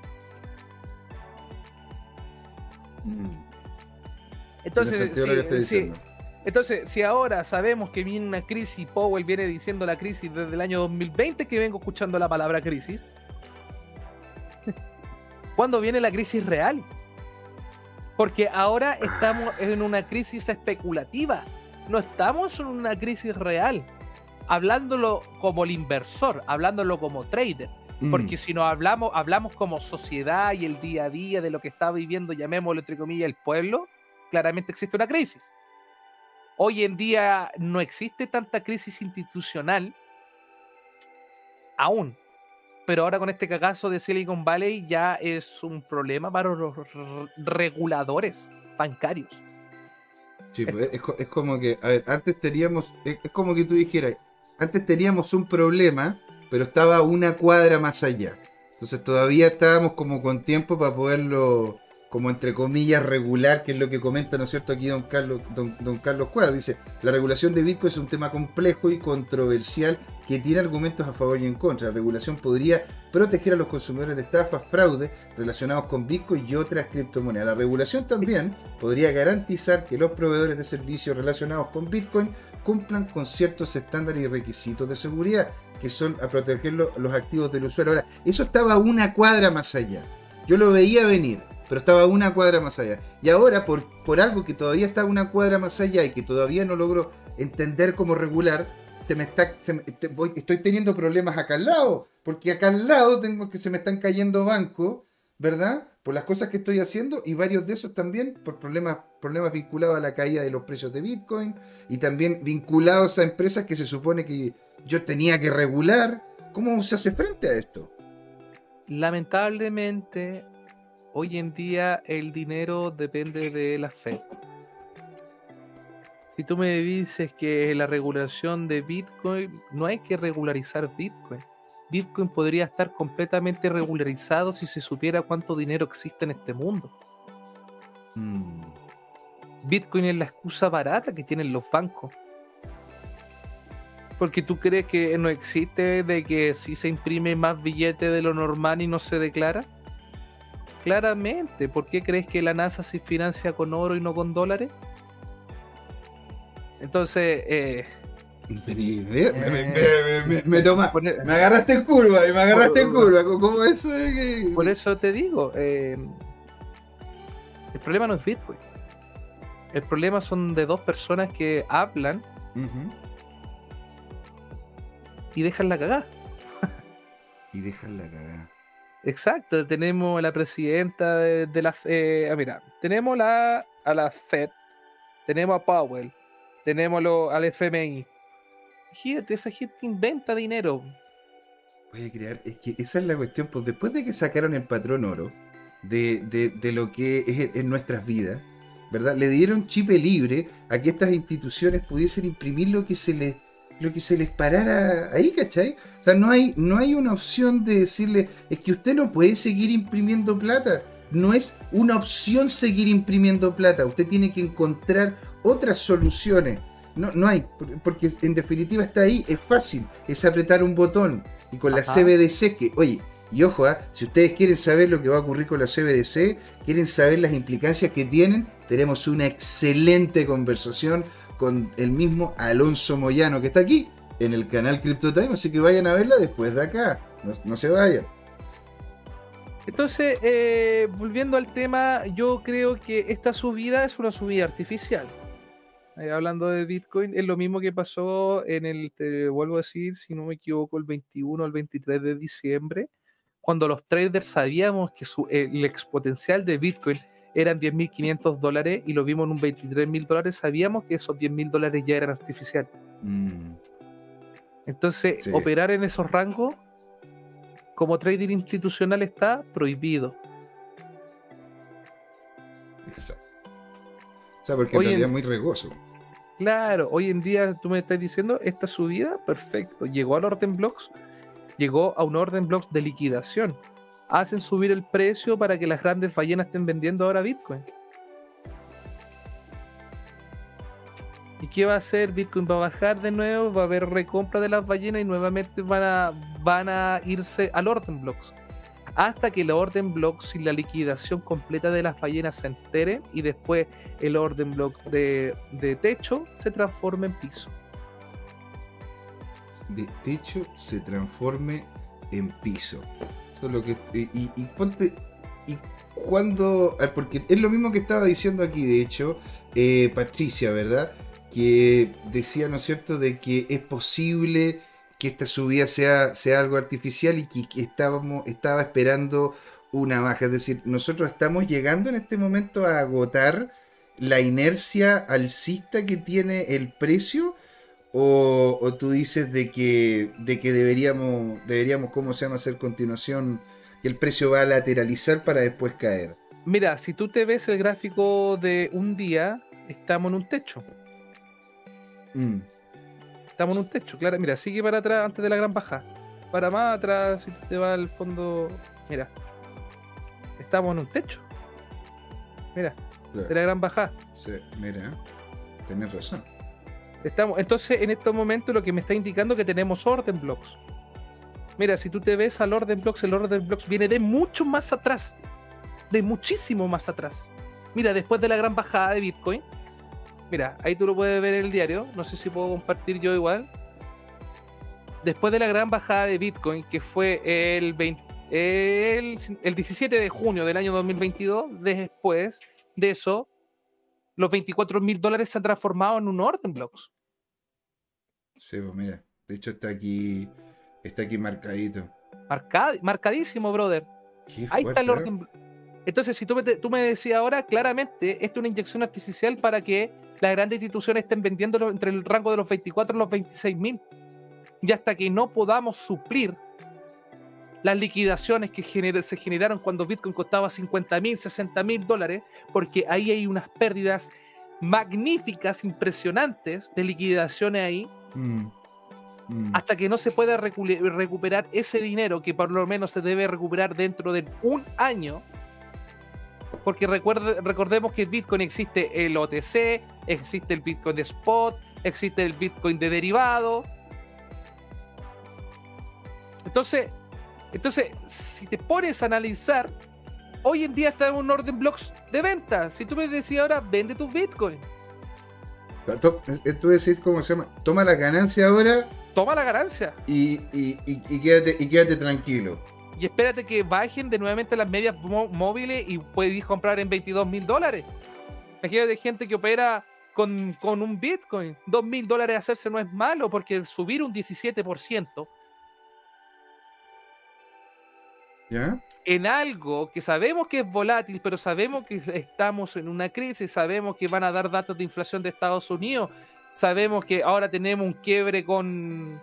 Entonces, si, entonces, si ahora sabemos que viene una crisis, Powell viene diciendo la crisis desde el año 2020 que vengo escuchando la palabra crisis, ¿cuándo viene la crisis real? Porque ahora estamos en una crisis especulativa, no estamos en una crisis real, hablándolo como el inversor, hablándolo como trader. Mm. Porque si nos hablamos, hablamos como sociedad y el día a día de lo que está viviendo, llamémoslo entre comillas, el pueblo, claramente existe una crisis. Hoy en día no existe tanta crisis institucional, aún, pero ahora con este cagazo de Silicon Valley ya es un problema para los reguladores bancarios. Sí, pues, es, como que, a ver, antes teníamos, es como que tú dijeras, antes teníamos un problema pero estaba una cuadra más allá. Entonces todavía estábamos como con tiempo para poderlo como entre comillas regular, que es lo que comenta, ¿no es cierto?, aquí don Carlos, don, don Carlos Cuadro. Dice, la regulación de Bitcoin es un tema complejo y controversial que tiene argumentos a favor y en contra. La regulación podría proteger a los consumidores de estafas, fraudes relacionados con Bitcoin y otras criptomonedas. La regulación también podría garantizar que los proveedores de servicios relacionados con Bitcoin cumplan con ciertos estándares y requisitos de seguridad que son a proteger los activos del usuario. Ahora, eso estaba una cuadra más allá. Yo lo veía venir pero estaba una cuadra más allá. Y ahora, por, por algo que todavía está una cuadra más allá y que todavía no logro entender como regular, se me está, estoy teniendo problemas acá al lado, porque acá al lado tengo que se me están cayendo bancos, ¿verdad? Por las cosas que estoy haciendo y varios de esos también por problemas, problemas vinculados a la caída de los precios de Bitcoin y también vinculados a empresas que se supone que yo tenía que regular. ¿Cómo se hace frente a esto? Lamentablemente, hoy en día el dinero depende de la Fed. Si tú me dices que la regulación de Bitcoin, no hay que regularizar Bitcoin. Bitcoin podría estar completamente regularizado si se supiera cuánto dinero existe en este mundo. Mm. Bitcoin es la excusa barata que tienen los bancos. Porque tú crees que no existe de que si se imprime más billete de lo normal y no se declara. Claramente, ¿por qué crees que la NASA se financia con oro y no con dólares? Entonces, eh, me, me, toma, me agarraste en curva y me agarraste en curva. ¿Cómo eso Por eso te digo, eh, el problema no es Bitcoin. El problema son de dos personas que hablan y dejan la cagada. y dejan la cagada. Exacto, tenemos a la presidenta de, la eh, ah, mira, tenemos la, a la Fed, tenemos a Powell, tenemos al FMI. Fíjate, esa gente inventa dinero. A crear, es que esa es la cuestión, pues después de que sacaron el patrón oro de, de, lo que es en nuestras vidas, ¿verdad? Le dieron chip libre a que estas instituciones pudiesen imprimir lo que se les lo que se les parara ahí, ¿cachai? O sea, no hay, no hay una opción de decirle, es que usted no puede seguir imprimiendo plata. No es una opción seguir imprimiendo plata. Usted tiene que encontrar otras soluciones. No, no hay, porque en definitiva está ahí, es fácil, es apretar un botón. Y con la CBDC, que, oye, y ojo, ¿ah? si ustedes quieren saber lo que va a ocurrir con la CBDC, quieren saber las implicancias que tienen, tenemos una excelente conversación con el mismo Alonso Moyano que está aquí en el canal CryptoTime, así que vayan a verla después de acá, no, se vayan. Entonces, eh, volviendo al tema, yo creo que esta subida es una subida artificial. Eh, hablando de Bitcoin, es lo mismo que pasó en el, te vuelvo a decir, si no me equivoco, el 21 al 23 de diciembre, cuando los traders sabíamos que su, el exponencial de Bitcoin eran 10.500 dólares y lo vimos en un 23.000 dólares, sabíamos que esos 10.000 dólares ya eran artificiales. Mm. Entonces, operar en esos rangos como trader institucional está prohibido. Exacto. O sea, porque hoy en realidad es muy regoso. Claro, hoy en día tú me estás diciendo, esta subida, perfecto, llegó al orden blocks, llegó a un orden blocks de liquidación hacen subir el precio para que las grandes ballenas estén vendiendo ahora Bitcoin. ¿Y qué va a hacer? Bitcoin va a bajar de nuevo, va a haber recompra de las ballenas y nuevamente van a, van a irse al orden blocks. Hasta que el orden blocks y la liquidación completa de las ballenas se entere y después el orden block de, techo se transforme en piso. De techo se transforme en piso que, y, ponte. Y cuando. Porque es lo mismo que estaba diciendo aquí, de hecho, eh, Patricia, ¿verdad? Que decía, ¿no es cierto?, de que es posible que esta subida sea, sea algo artificial y que, estábamos, estaba esperando una baja. Es decir, nosotros estamos llegando en este momento a agotar la inercia alcista que tiene el precio. O, tú dices de que, de que deberíamos, deberíamos, ¿cómo se llama?, hacer continuación, que el precio va a lateralizar para después caer. Mira, si tú te ves el gráfico de un día, estamos en un techo. Mm. Estamos en un techo, claro. Mira, sigue para atrás antes de la gran baja. Para más atrás, si te va al fondo. Mira, estamos en un techo. Mira, Claro. de la gran bajada. Sí, mira, tenés razón. Estamos, entonces, en estos momentos lo que me está indicando que tenemos orden blocks. Mira, si tú te ves al orden blocks, el orden blocks viene de mucho más atrás. De muchísimo más atrás. Mira, después de la gran bajada de Bitcoin. Mira, ahí tú lo puedes ver en el diario. No sé si puedo compartir yo igual. Después de la gran bajada de Bitcoin, que fue el, 20 el, el 17 de junio del año 2022, después de eso, los 24 mil dólares se han transformado en un orden blocks. Sí, pues mira, de hecho está aquí, está aquí marcadito. Marcad- marcadísimo, brother. Qué Ahí está el ¿eh? orden. Entonces, si tú me, tú me decías ahora, claramente, esto es una inyección artificial para que las grandes instituciones estén vendiéndolo entre el rango de los 24 y los 26 mil. Y hasta que no podamos suplir las liquidaciones que gener- se generaron cuando Bitcoin costaba 50 mil, 60 mil dólares, porque ahí hay unas pérdidas magníficas, impresionantes de liquidaciones ahí, Mm, mm. hasta que no se pueda recuperar ese dinero que por lo menos se debe recuperar dentro de un año. Porque recuerde- recordemos que el Bitcoin existe el OTC, existe el Bitcoin de spot, existe el Bitcoin de derivado. Entonces, entonces, si te pones a analizar, hoy en día está en un orden blocks de venta. Si tú me decías ahora, vende tus Bitcoin, es decir, ¿cómo se llama? Toma la ganancia ahora toma la ganancia. y, y, y, y quédate, y quédate tranquilo. Y espérate que bajen de nuevamente las medias mó- móviles y puedes comprar en 22 mil dólares. Imagínate gente que opera con, con un Bitcoin. 2 mil dólares hacerse no es malo porque subir un 17% ¿Ya? en algo que sabemos que es volátil, pero sabemos que estamos en una crisis, sabemos que van a dar datos de inflación de Estados Unidos, sabemos que ahora tenemos un quiebre con,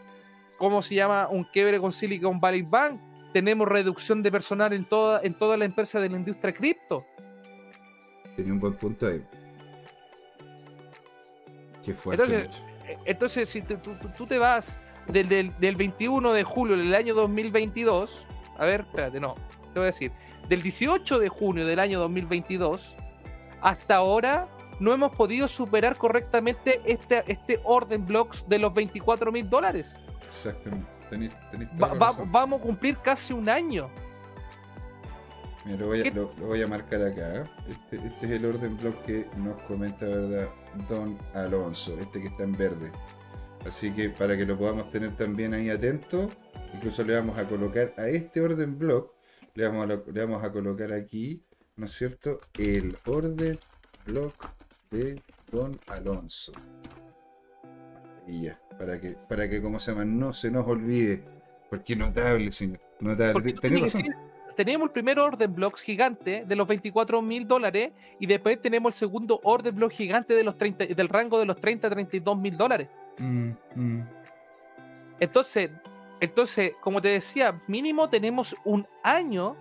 ¿cómo se llama? Un quiebre con Silicon Valley Bank, tenemos reducción de personal en toda, en toda la empresa de la industria cripto. Tenía un buen punto ahí. Qué fuerte. Entonces. Eh, Entonces, si te- tú, tú- tú te vas del, del- del 21 de julio del año 2022, a ver, espérate, no, te voy a decir, del 18 de junio del año 2022 hasta ahora no hemos podido superar correctamente este, este orden blocks de los 24 mil dólares. Exactamente. Tenés, tenés Va- vamos a cumplir casi un año. Mira, lo voy, a, ¿Qué- lo, lo voy a marcar acá. Este, este es el orden block que nos comenta, ¿verdad? Don Alonso, este que está en verde. Así que para que lo podamos tener también ahí atento, incluso le vamos a colocar a este orden block, le vamos a, lo- le vamos a colocar aquí, ¿no es cierto? El orden block de Don Alonso. Y ya, para que, para que, ¿cómo se llama? No se nos olvide. Porque notable, señor. Notable. Razón. decir, tenemos el primer orden blocks gigante de los 24 mil dólares y después tenemos el segundo orden block gigante de los 30, del rango de los 30 a 32 mil dólares. Mm, mm. Entonces, entonces, como te decía, mínimo tenemos un año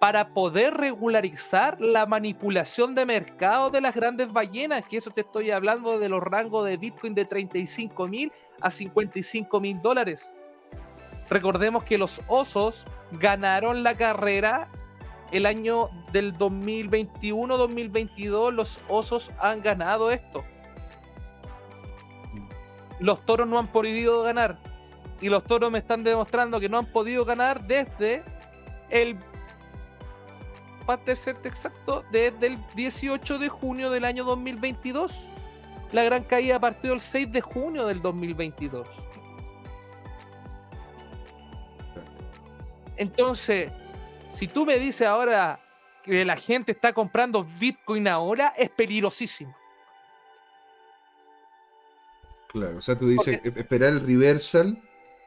para poder regularizar la manipulación de mercado de las grandes ballenas, que eso te estoy hablando de los rangos de Bitcoin de 35 mil a 55 mil dólares. Recordemos que los osos ganaron la carrera el año del 2021-2022, los osos han ganado esto. Los toros no han podido ganar. Y los toros me están demostrando que no han podido ganar desde el. Para serte exacto, desde el 18 de junio del año 2022. La gran caída partió el 6 de junio del 2022. Entonces, si tú me dices ahora que la gente está comprando Bitcoin ahora, es peligrosísimo. Claro, o sea, tú dices e- esperar el reversal,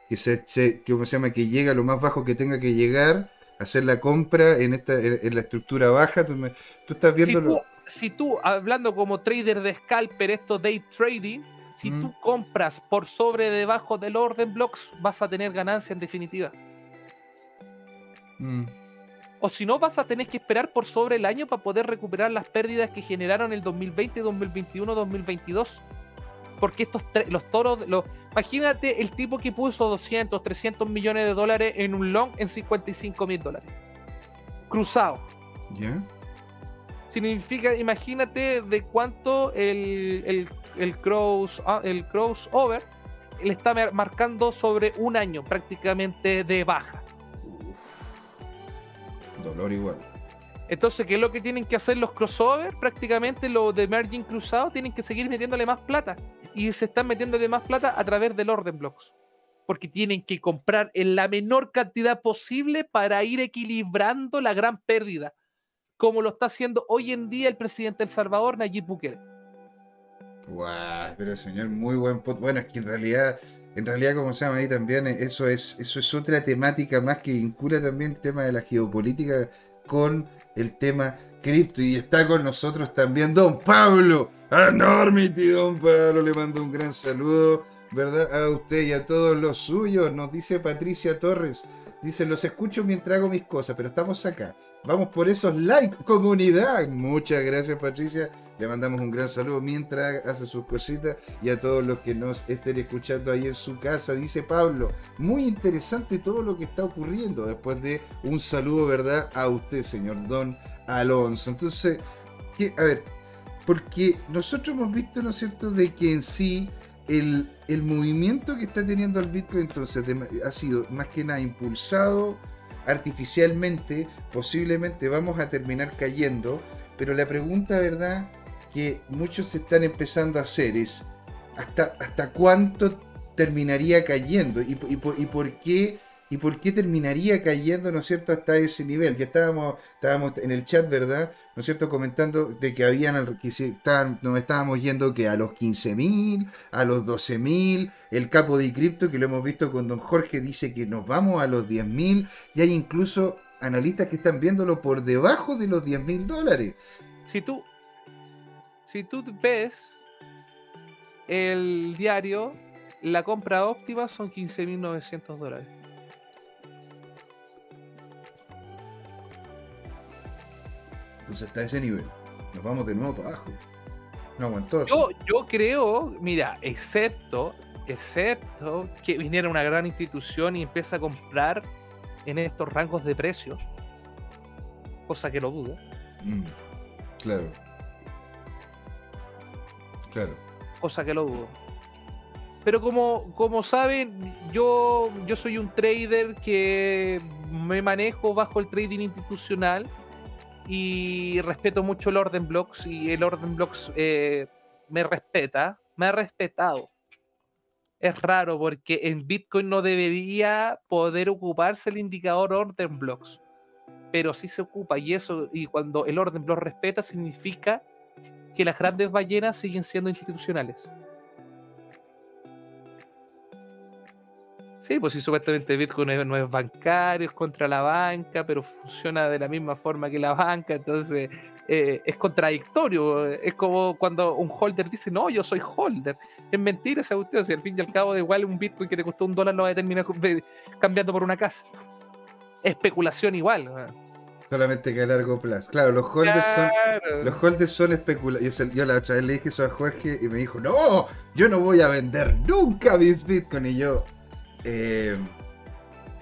que se, se- que, ¿cómo se llama? Que llega a lo más bajo que tenga que llegar, hacer la compra en esta en, en la estructura baja. Tú, me- tú estás si viendo tú, lo- si tú, hablando como trader de scalper, esto day trading, si Mm. tú compras por sobre debajo del orden blocks, vas a tener ganancia en definitiva. Mm, O si no, vas a tener que esperar por sobre el año para poder recuperar las pérdidas que generaron el 2020, 2021, 2022. Porque estos los toros, los, imagínate el tipo que puso 200, 300 millones de dólares en un long en 55 mil dólares. Cruzado. ¿Ya? significa, imagínate de cuánto el, el, el, cross, ah, el crossover le está marcando sobre un año prácticamente de baja. Dolor igual. Entonces, ¿qué es lo que tienen que hacer los crossover? Prácticamente los de Merging Cruzado tienen que seguir metiéndole más plata. Y se están metiéndole más plata a través del orden blocks. Porque tienen que comprar en la menor cantidad posible para ir equilibrando la gran pérdida. Como lo está haciendo hoy en día el presidente del Salvador, Nayib Bukele. Guau, pero señor, muy buen Bueno, es que en realidad, en realidad, como se llama ahí también, eso es, eso es otra temática más que vincula también el tema de la geopolítica con el tema cripto. Y está con nosotros también Don Pablo. Enormity, Don Pablo, le mando un gran saludo, ¿verdad? A usted y a todos los suyos, nos dice Patricia Torres. Dice, los escucho mientras hago mis cosas, pero estamos acá. Vamos por esos likes, comunidad. Muchas gracias, Patricia. Le mandamos un gran saludo mientras hace sus cositas y a todos los que nos estén escuchando ahí en su casa. Dice Pablo, muy interesante todo lo que está ocurriendo. Después de un saludo, ¿verdad? A usted, señor Don Alonso. Entonces, a ver, porque nosotros hemos visto, ¿no es cierto?, de que en sí el, el movimiento que está teniendo el Bitcoin entonces ha sido más que nada impulsado artificialmente, posiblemente vamos a terminar cayendo, pero la pregunta, ¿verdad? que muchos están empezando a hacer es hasta, hasta cuánto terminaría cayendo y, por, y por qué y por qué terminaría cayendo, ¿no es cierto?, hasta ese nivel. Ya estábamos, estábamos en el chat, ¿verdad?, ¿no es cierto?, comentando de que habían, que estaban, nos estábamos yendo que a los 15.000, a los 12.000, el capo de cripto, que lo hemos visto con don Jorge, dice que nos vamos a los 10.000, y hay incluso analistas que están viéndolo por debajo de los 10.000 dólares. Si tú, si tú ves el diario, la compra óptima son 15.900 dólares. Entonces está a ese nivel. Nos vamos de nuevo para abajo. No aguantó. Yo, yo creo, mira, excepto, excepto que viniera una gran institución y empiece a comprar en estos rangos de precios, cosa que lo dudo. Mm, claro. Claro. Cosa que lo dudo. Pero como, como saben, yo, yo soy un trader que me manejo bajo el trading institucional y respeto mucho el orden blocks y el orden blocks eh, me respeta, me ha respetado. Es raro porque en Bitcoin no debería poder ocuparse el indicador orden blocks, pero sí se ocupa y eso y cuando el orden block respeta significa que las grandes ballenas siguen siendo institucionales. Sí, pues sí, supuestamente Bitcoin no es bancario, es contra la banca, pero funciona de la misma forma que la banca, entonces eh, es contradictorio. Es como cuando un holder dice, no, yo soy holder. Es mentira esa cuestión, si al fin y al cabo de igual un Bitcoin que te costó un dólar lo va a terminar cambiando por una casa. Especulación igual. Solamente que a largo plazo. Claro, los holders son. Los holders son especulaciones. Yo, la otra vez le dije eso a Jorge y me dijo, no, yo no voy a vender nunca mis Bitcoin. Y yo. Eh,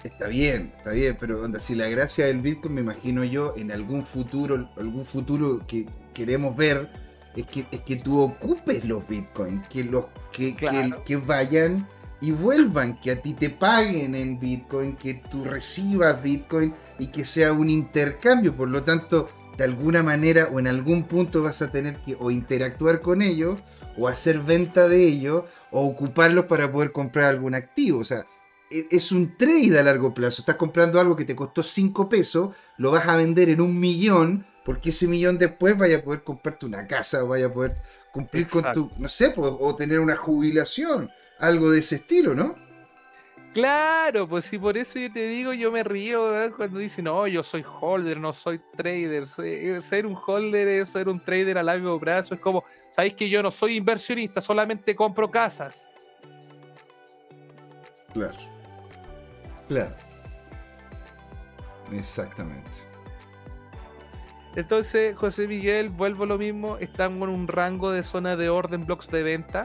está bien, está bien, pero si la gracia del Bitcoin, me imagino yo, en algún futuro, algún futuro que queremos ver, es que, es que tú ocupes los Bitcoin, que los que, que, vayan y vuelvan, que a ti te paguen en Bitcoin, que tú recibas Bitcoin y que sea un intercambio. Por lo tanto, de alguna manera o en algún punto vas a tener que o interactuar con ellos, o hacer venta de ellos, o ocuparlos para poder comprar algún activo. O sea, e, es un trade a largo plazo. Estás comprando algo que te costó 5 pesos, lo vas a vender en un millón, porque ese millón después vaya a poder comprarte una casa, o vaya a poder cumplir con tu, no sé, o tener una jubilación, algo de ese estilo, ¿no? Claro, pues sí, por eso yo te digo, yo me río cuando dicen, no, yo soy holder, no soy trader. Eh, ser un holder es ser un trader a largo plazo. Es como, sabéis que yo no soy inversionista, solamente compro casas. Claro. Claro. Exactamente. Entonces, José Miguel, vuelvo a lo mismo, estamos en un rango de zona de orden blocks de venta.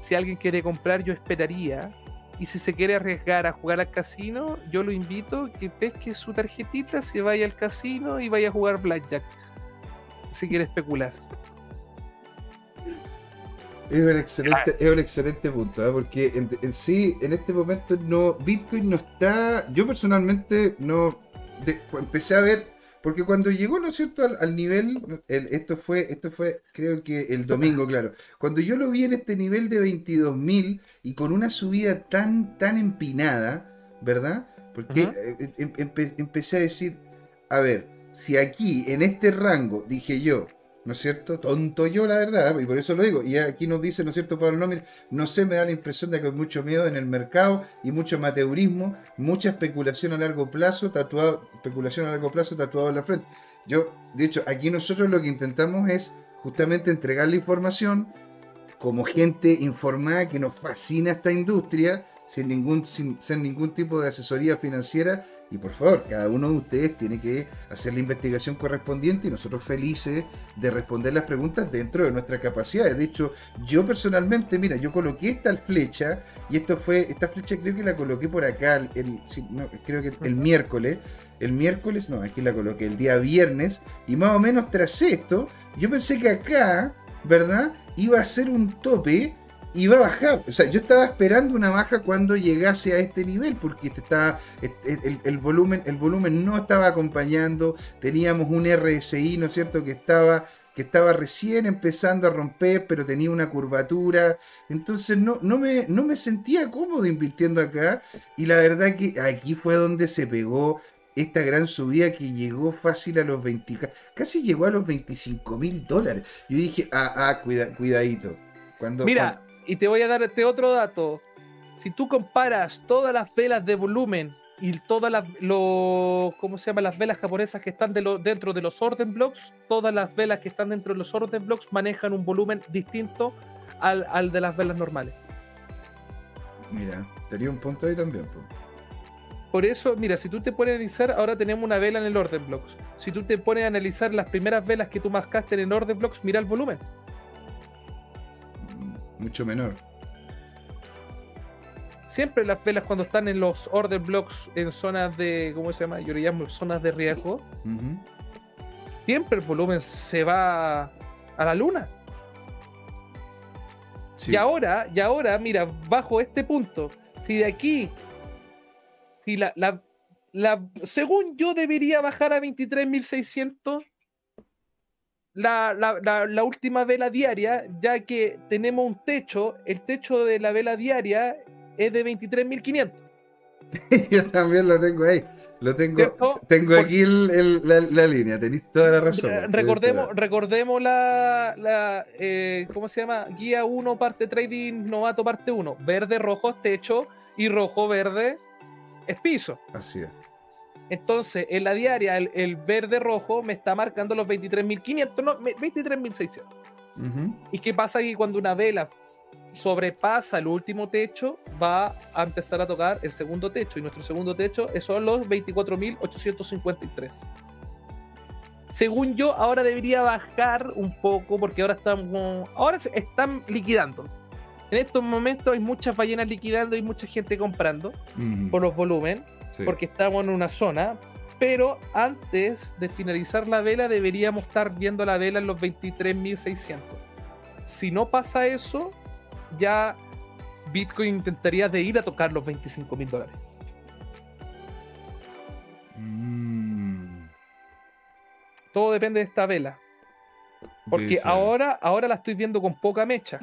Si alguien quiere comprar, yo esperaría y si se quiere arriesgar a jugar al casino, yo lo invito que pesque su tarjetita, se vaya al casino y vaya a jugar Blackjack. si quiere especular. Es un excelente, es un excelente punto, ¿eh? porque en, sí, en este momento no, Bitcoin no está, yo personalmente no, empecé a ver, porque cuando llegó, ¿no es cierto?, al, al nivel, el- esto fue, esto fue, creo que el domingo, claro, cuando yo lo vi en este nivel de 22.000 y con una subida tan, tan empinada, ¿verdad? Porque eh, em- empe- empecé a decir, a ver, si aquí, en este rango, dije yo, ¿no es cierto? Tonto yo, la verdad, y por eso lo digo. Y aquí nos dice, ¿no es cierto, Pablo Nómina? No sé, me da la impresión de que hay mucho miedo en el mercado y mucho amateurismo, mucha especulación a largo plazo, tatuado, especulación a largo plazo tatuado en la frente. Yo, de hecho, aquí nosotros lo que intentamos es justamente entregar la información como gente informada que nos fascina esta industria, sin ningún, sin ser ningún tipo de asesoría financiera. Y por favor, cada uno de ustedes tiene que hacer la investigación correspondiente y nosotros felices de responder las preguntas dentro de nuestra capacidad. De hecho, yo personalmente, mira, yo coloqué esta flecha y esto fue, esta flecha creo que la coloqué por acá, el, el- no, creo que el Ujú. miércoles. El miércoles, no, aquí la coloqué el día viernes y más o menos tras esto, yo pensé que acá, ¿verdad? Iba a ser un tope va a bajar. O sea, yo estaba esperando una baja cuando llegase a este nivel, porque este estaba, este- el, el volumen, el volumen no estaba acompañando. Teníamos un RSI, ¿no es cierto?, que estaba, que estaba recién empezando a romper, pero tenía una curvatura. Entonces no, no, me, no me sentía cómodo invirtiendo acá. Y la verdad que aquí fue donde se pegó esta gran subida que llegó fácil a los 20, ca- casi llegó a los 25 mil dólares. Yo dije, ah, ah, cuida, cuidadito. Cuando, Mira, y te voy a dar este otro dato. Si tú comparas todas las velas de volumen y todas las lo, ¿cómo se llama? las velas japonesas que están de lo- dentro de los orden blocks, todas las velas que están dentro de los orden blocks manejan un volumen distinto al, al de las velas normales. mira, tenía un punto ahí también. po. Por eso, mira, si tú te pones a analizar, ahora tenemos una vela en el orden blocks. Si tú te pones a analizar las primeras velas que tú mascaste en el orden blocks, mira el volumen. Mucho menor. Siempre las velas cuando están en los order blocks en zonas de, ¿cómo se llama? Yo le llamo zonas de riesgo. Siempre el volumen se va a la luna. Sí. Y ahora, y ahora, mira, bajo este punto, si de aquí, si la, la, la- según yo debería bajar a 23.600 la, la, la, la última vela diaria, ya que tenemos un techo, el techo de la vela diaria es de 23.500. Yo también lo tengo ahí. Lo tengo, ¿Cierto? tengo aquí el- el- la, la línea, tenéis toda la razón. Po, recordemos, recordemos la, la eh, ¿cómo se llama? Guía 1, parte trading novato, parte 1. Verde, rojo es techo y rojo, verde es piso. Así es. Entonces, en la diaria, el, el verde rojo me está marcando los 23.500, no, me- 23.600. Ujú. ¿Y qué pasa aquí cuando una vela sobrepasa el último techo? Va a empezar a tocar el segundo techo. Y nuestro segundo techo son los 24.853. Según yo, ahora debería bajar un poco porque ahora estamos. Ahora se están liquidando. En estos momentos hay muchas ballenas liquidando y mucha gente comprando por los volúmenes Sí. porque estamos en una zona. Pero antes de finalizar la vela, deberíamos estar viendo la vela en los 23.600. Si no pasa eso, ya Bitcoin intentaría de ir a tocar los 25.000 dólares. Mm. Todo depende de esta vela. Porque Dice- ahora, ahora la estoy viendo con poca mecha.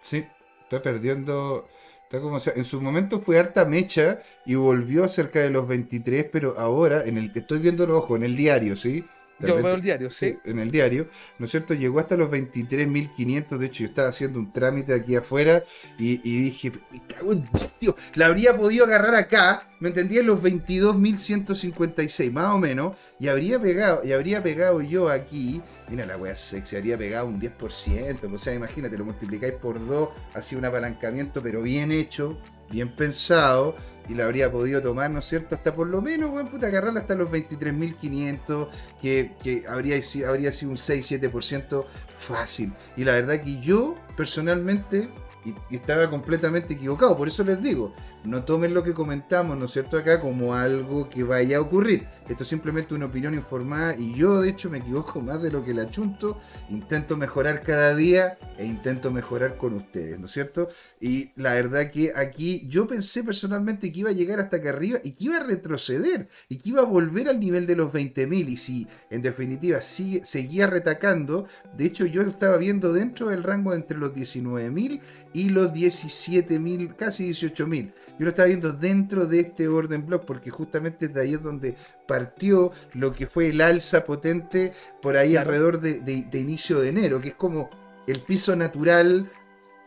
Sí, está perdiendo. Está como, o sea, en su momento fue harta mecha y volvió cerca de los 23, pero ahora, en el que estoy viendo los ojos, en el diario, ¿sí? De Yo repente- veo el diario, ¿sí? Sí, en el diario, ¿no es cierto? Llegó hasta los 23.500, de hecho yo estaba haciendo un trámite aquí afuera y, y dije, me cago en tío, la habría podido agarrar acá, me entendía en los 22.156, más o menos, y habría pegado, y habría pegado yo aquí, mira la wea sexy, habría pegado un 10%, o sea, imagínate, lo multiplicáis por 2, así un apalancamiento, pero bien hecho, bien pensado, y la habría podido tomar, ¿no es cierto? Hasta por lo menos, weón, puta, agarrarla hasta los 23.500, que, que habría, habría sido un 6-7% fácil. Y la verdad que yo, personalmente, y estaba completamente equivocado. Por eso les digo, no tomen lo que comentamos, ¿no es cierto?, acá como algo que vaya a ocurrir. Esto es simplemente una opinión informada y yo, de hecho, me equivoco más de lo que le achunto. Intento mejorar cada día e intento mejorar con ustedes, ¿no es cierto? Y la verdad que aquí yo pensé personalmente que iba a llegar hasta acá arriba y que iba a retroceder y que iba a volver al nivel de los 20.000 y si en definitiva sigue, seguía retacando, de hecho yo estaba viendo dentro del rango entre los 19.000 y los 17.000, casi 18.000. Yo lo estaba viendo dentro de este orden block porque justamente de ahí es donde partió lo que fue el alza potente por ahí Claro. alrededor de, de- de inicio de enero, que es como el piso natural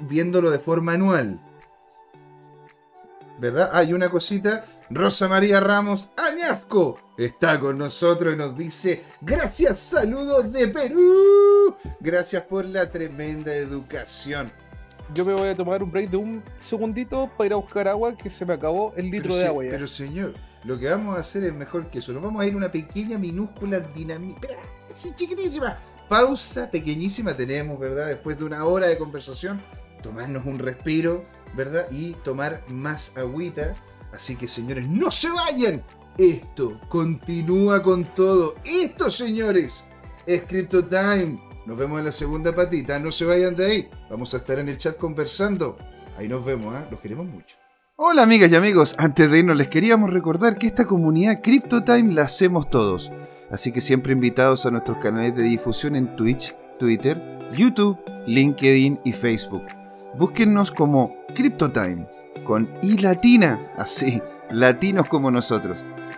viéndolo de forma anual. ¿Verdad? Hay una cosita. Rosa María Ramos Añasco está con nosotros y nos dice: Gracias, saludos de Perú. Gracias por la tremenda educación. Yo me voy a tomar un break de un segundito para ir a buscar agua que se me acabó el litro pero, de se- agua ya. pero señor, lo que vamos a hacer es mejor que eso. Nos vamos a ir a una pequeña, minúscula dinamita. Sí, chiquitísima. Pausa pequeñísima tenemos, ¿verdad? Después de una hora de conversación, tomarnos un respiro, ¿verdad? Y tomar más agüita. Así que, señores, no se vayan. Esto continúa con todo. Esto, señores, es Crypto Time. Nos vemos en la segunda patita. No se vayan de ahí. Vamos a estar en el chat conversando. Ahí nos vemos, ¿ah? Los queremos mucho. Hola amigas y amigos, antes de irnos les queríamos recordar que esta comunidad CryptoTime la hacemos todos, así que siempre invitados a nuestros canales de difusión en Twitch, Twitter, YouTube, LinkedIn y Facebook. Búsquennos como CryptoTime, con I latina, así, latinos como nosotros.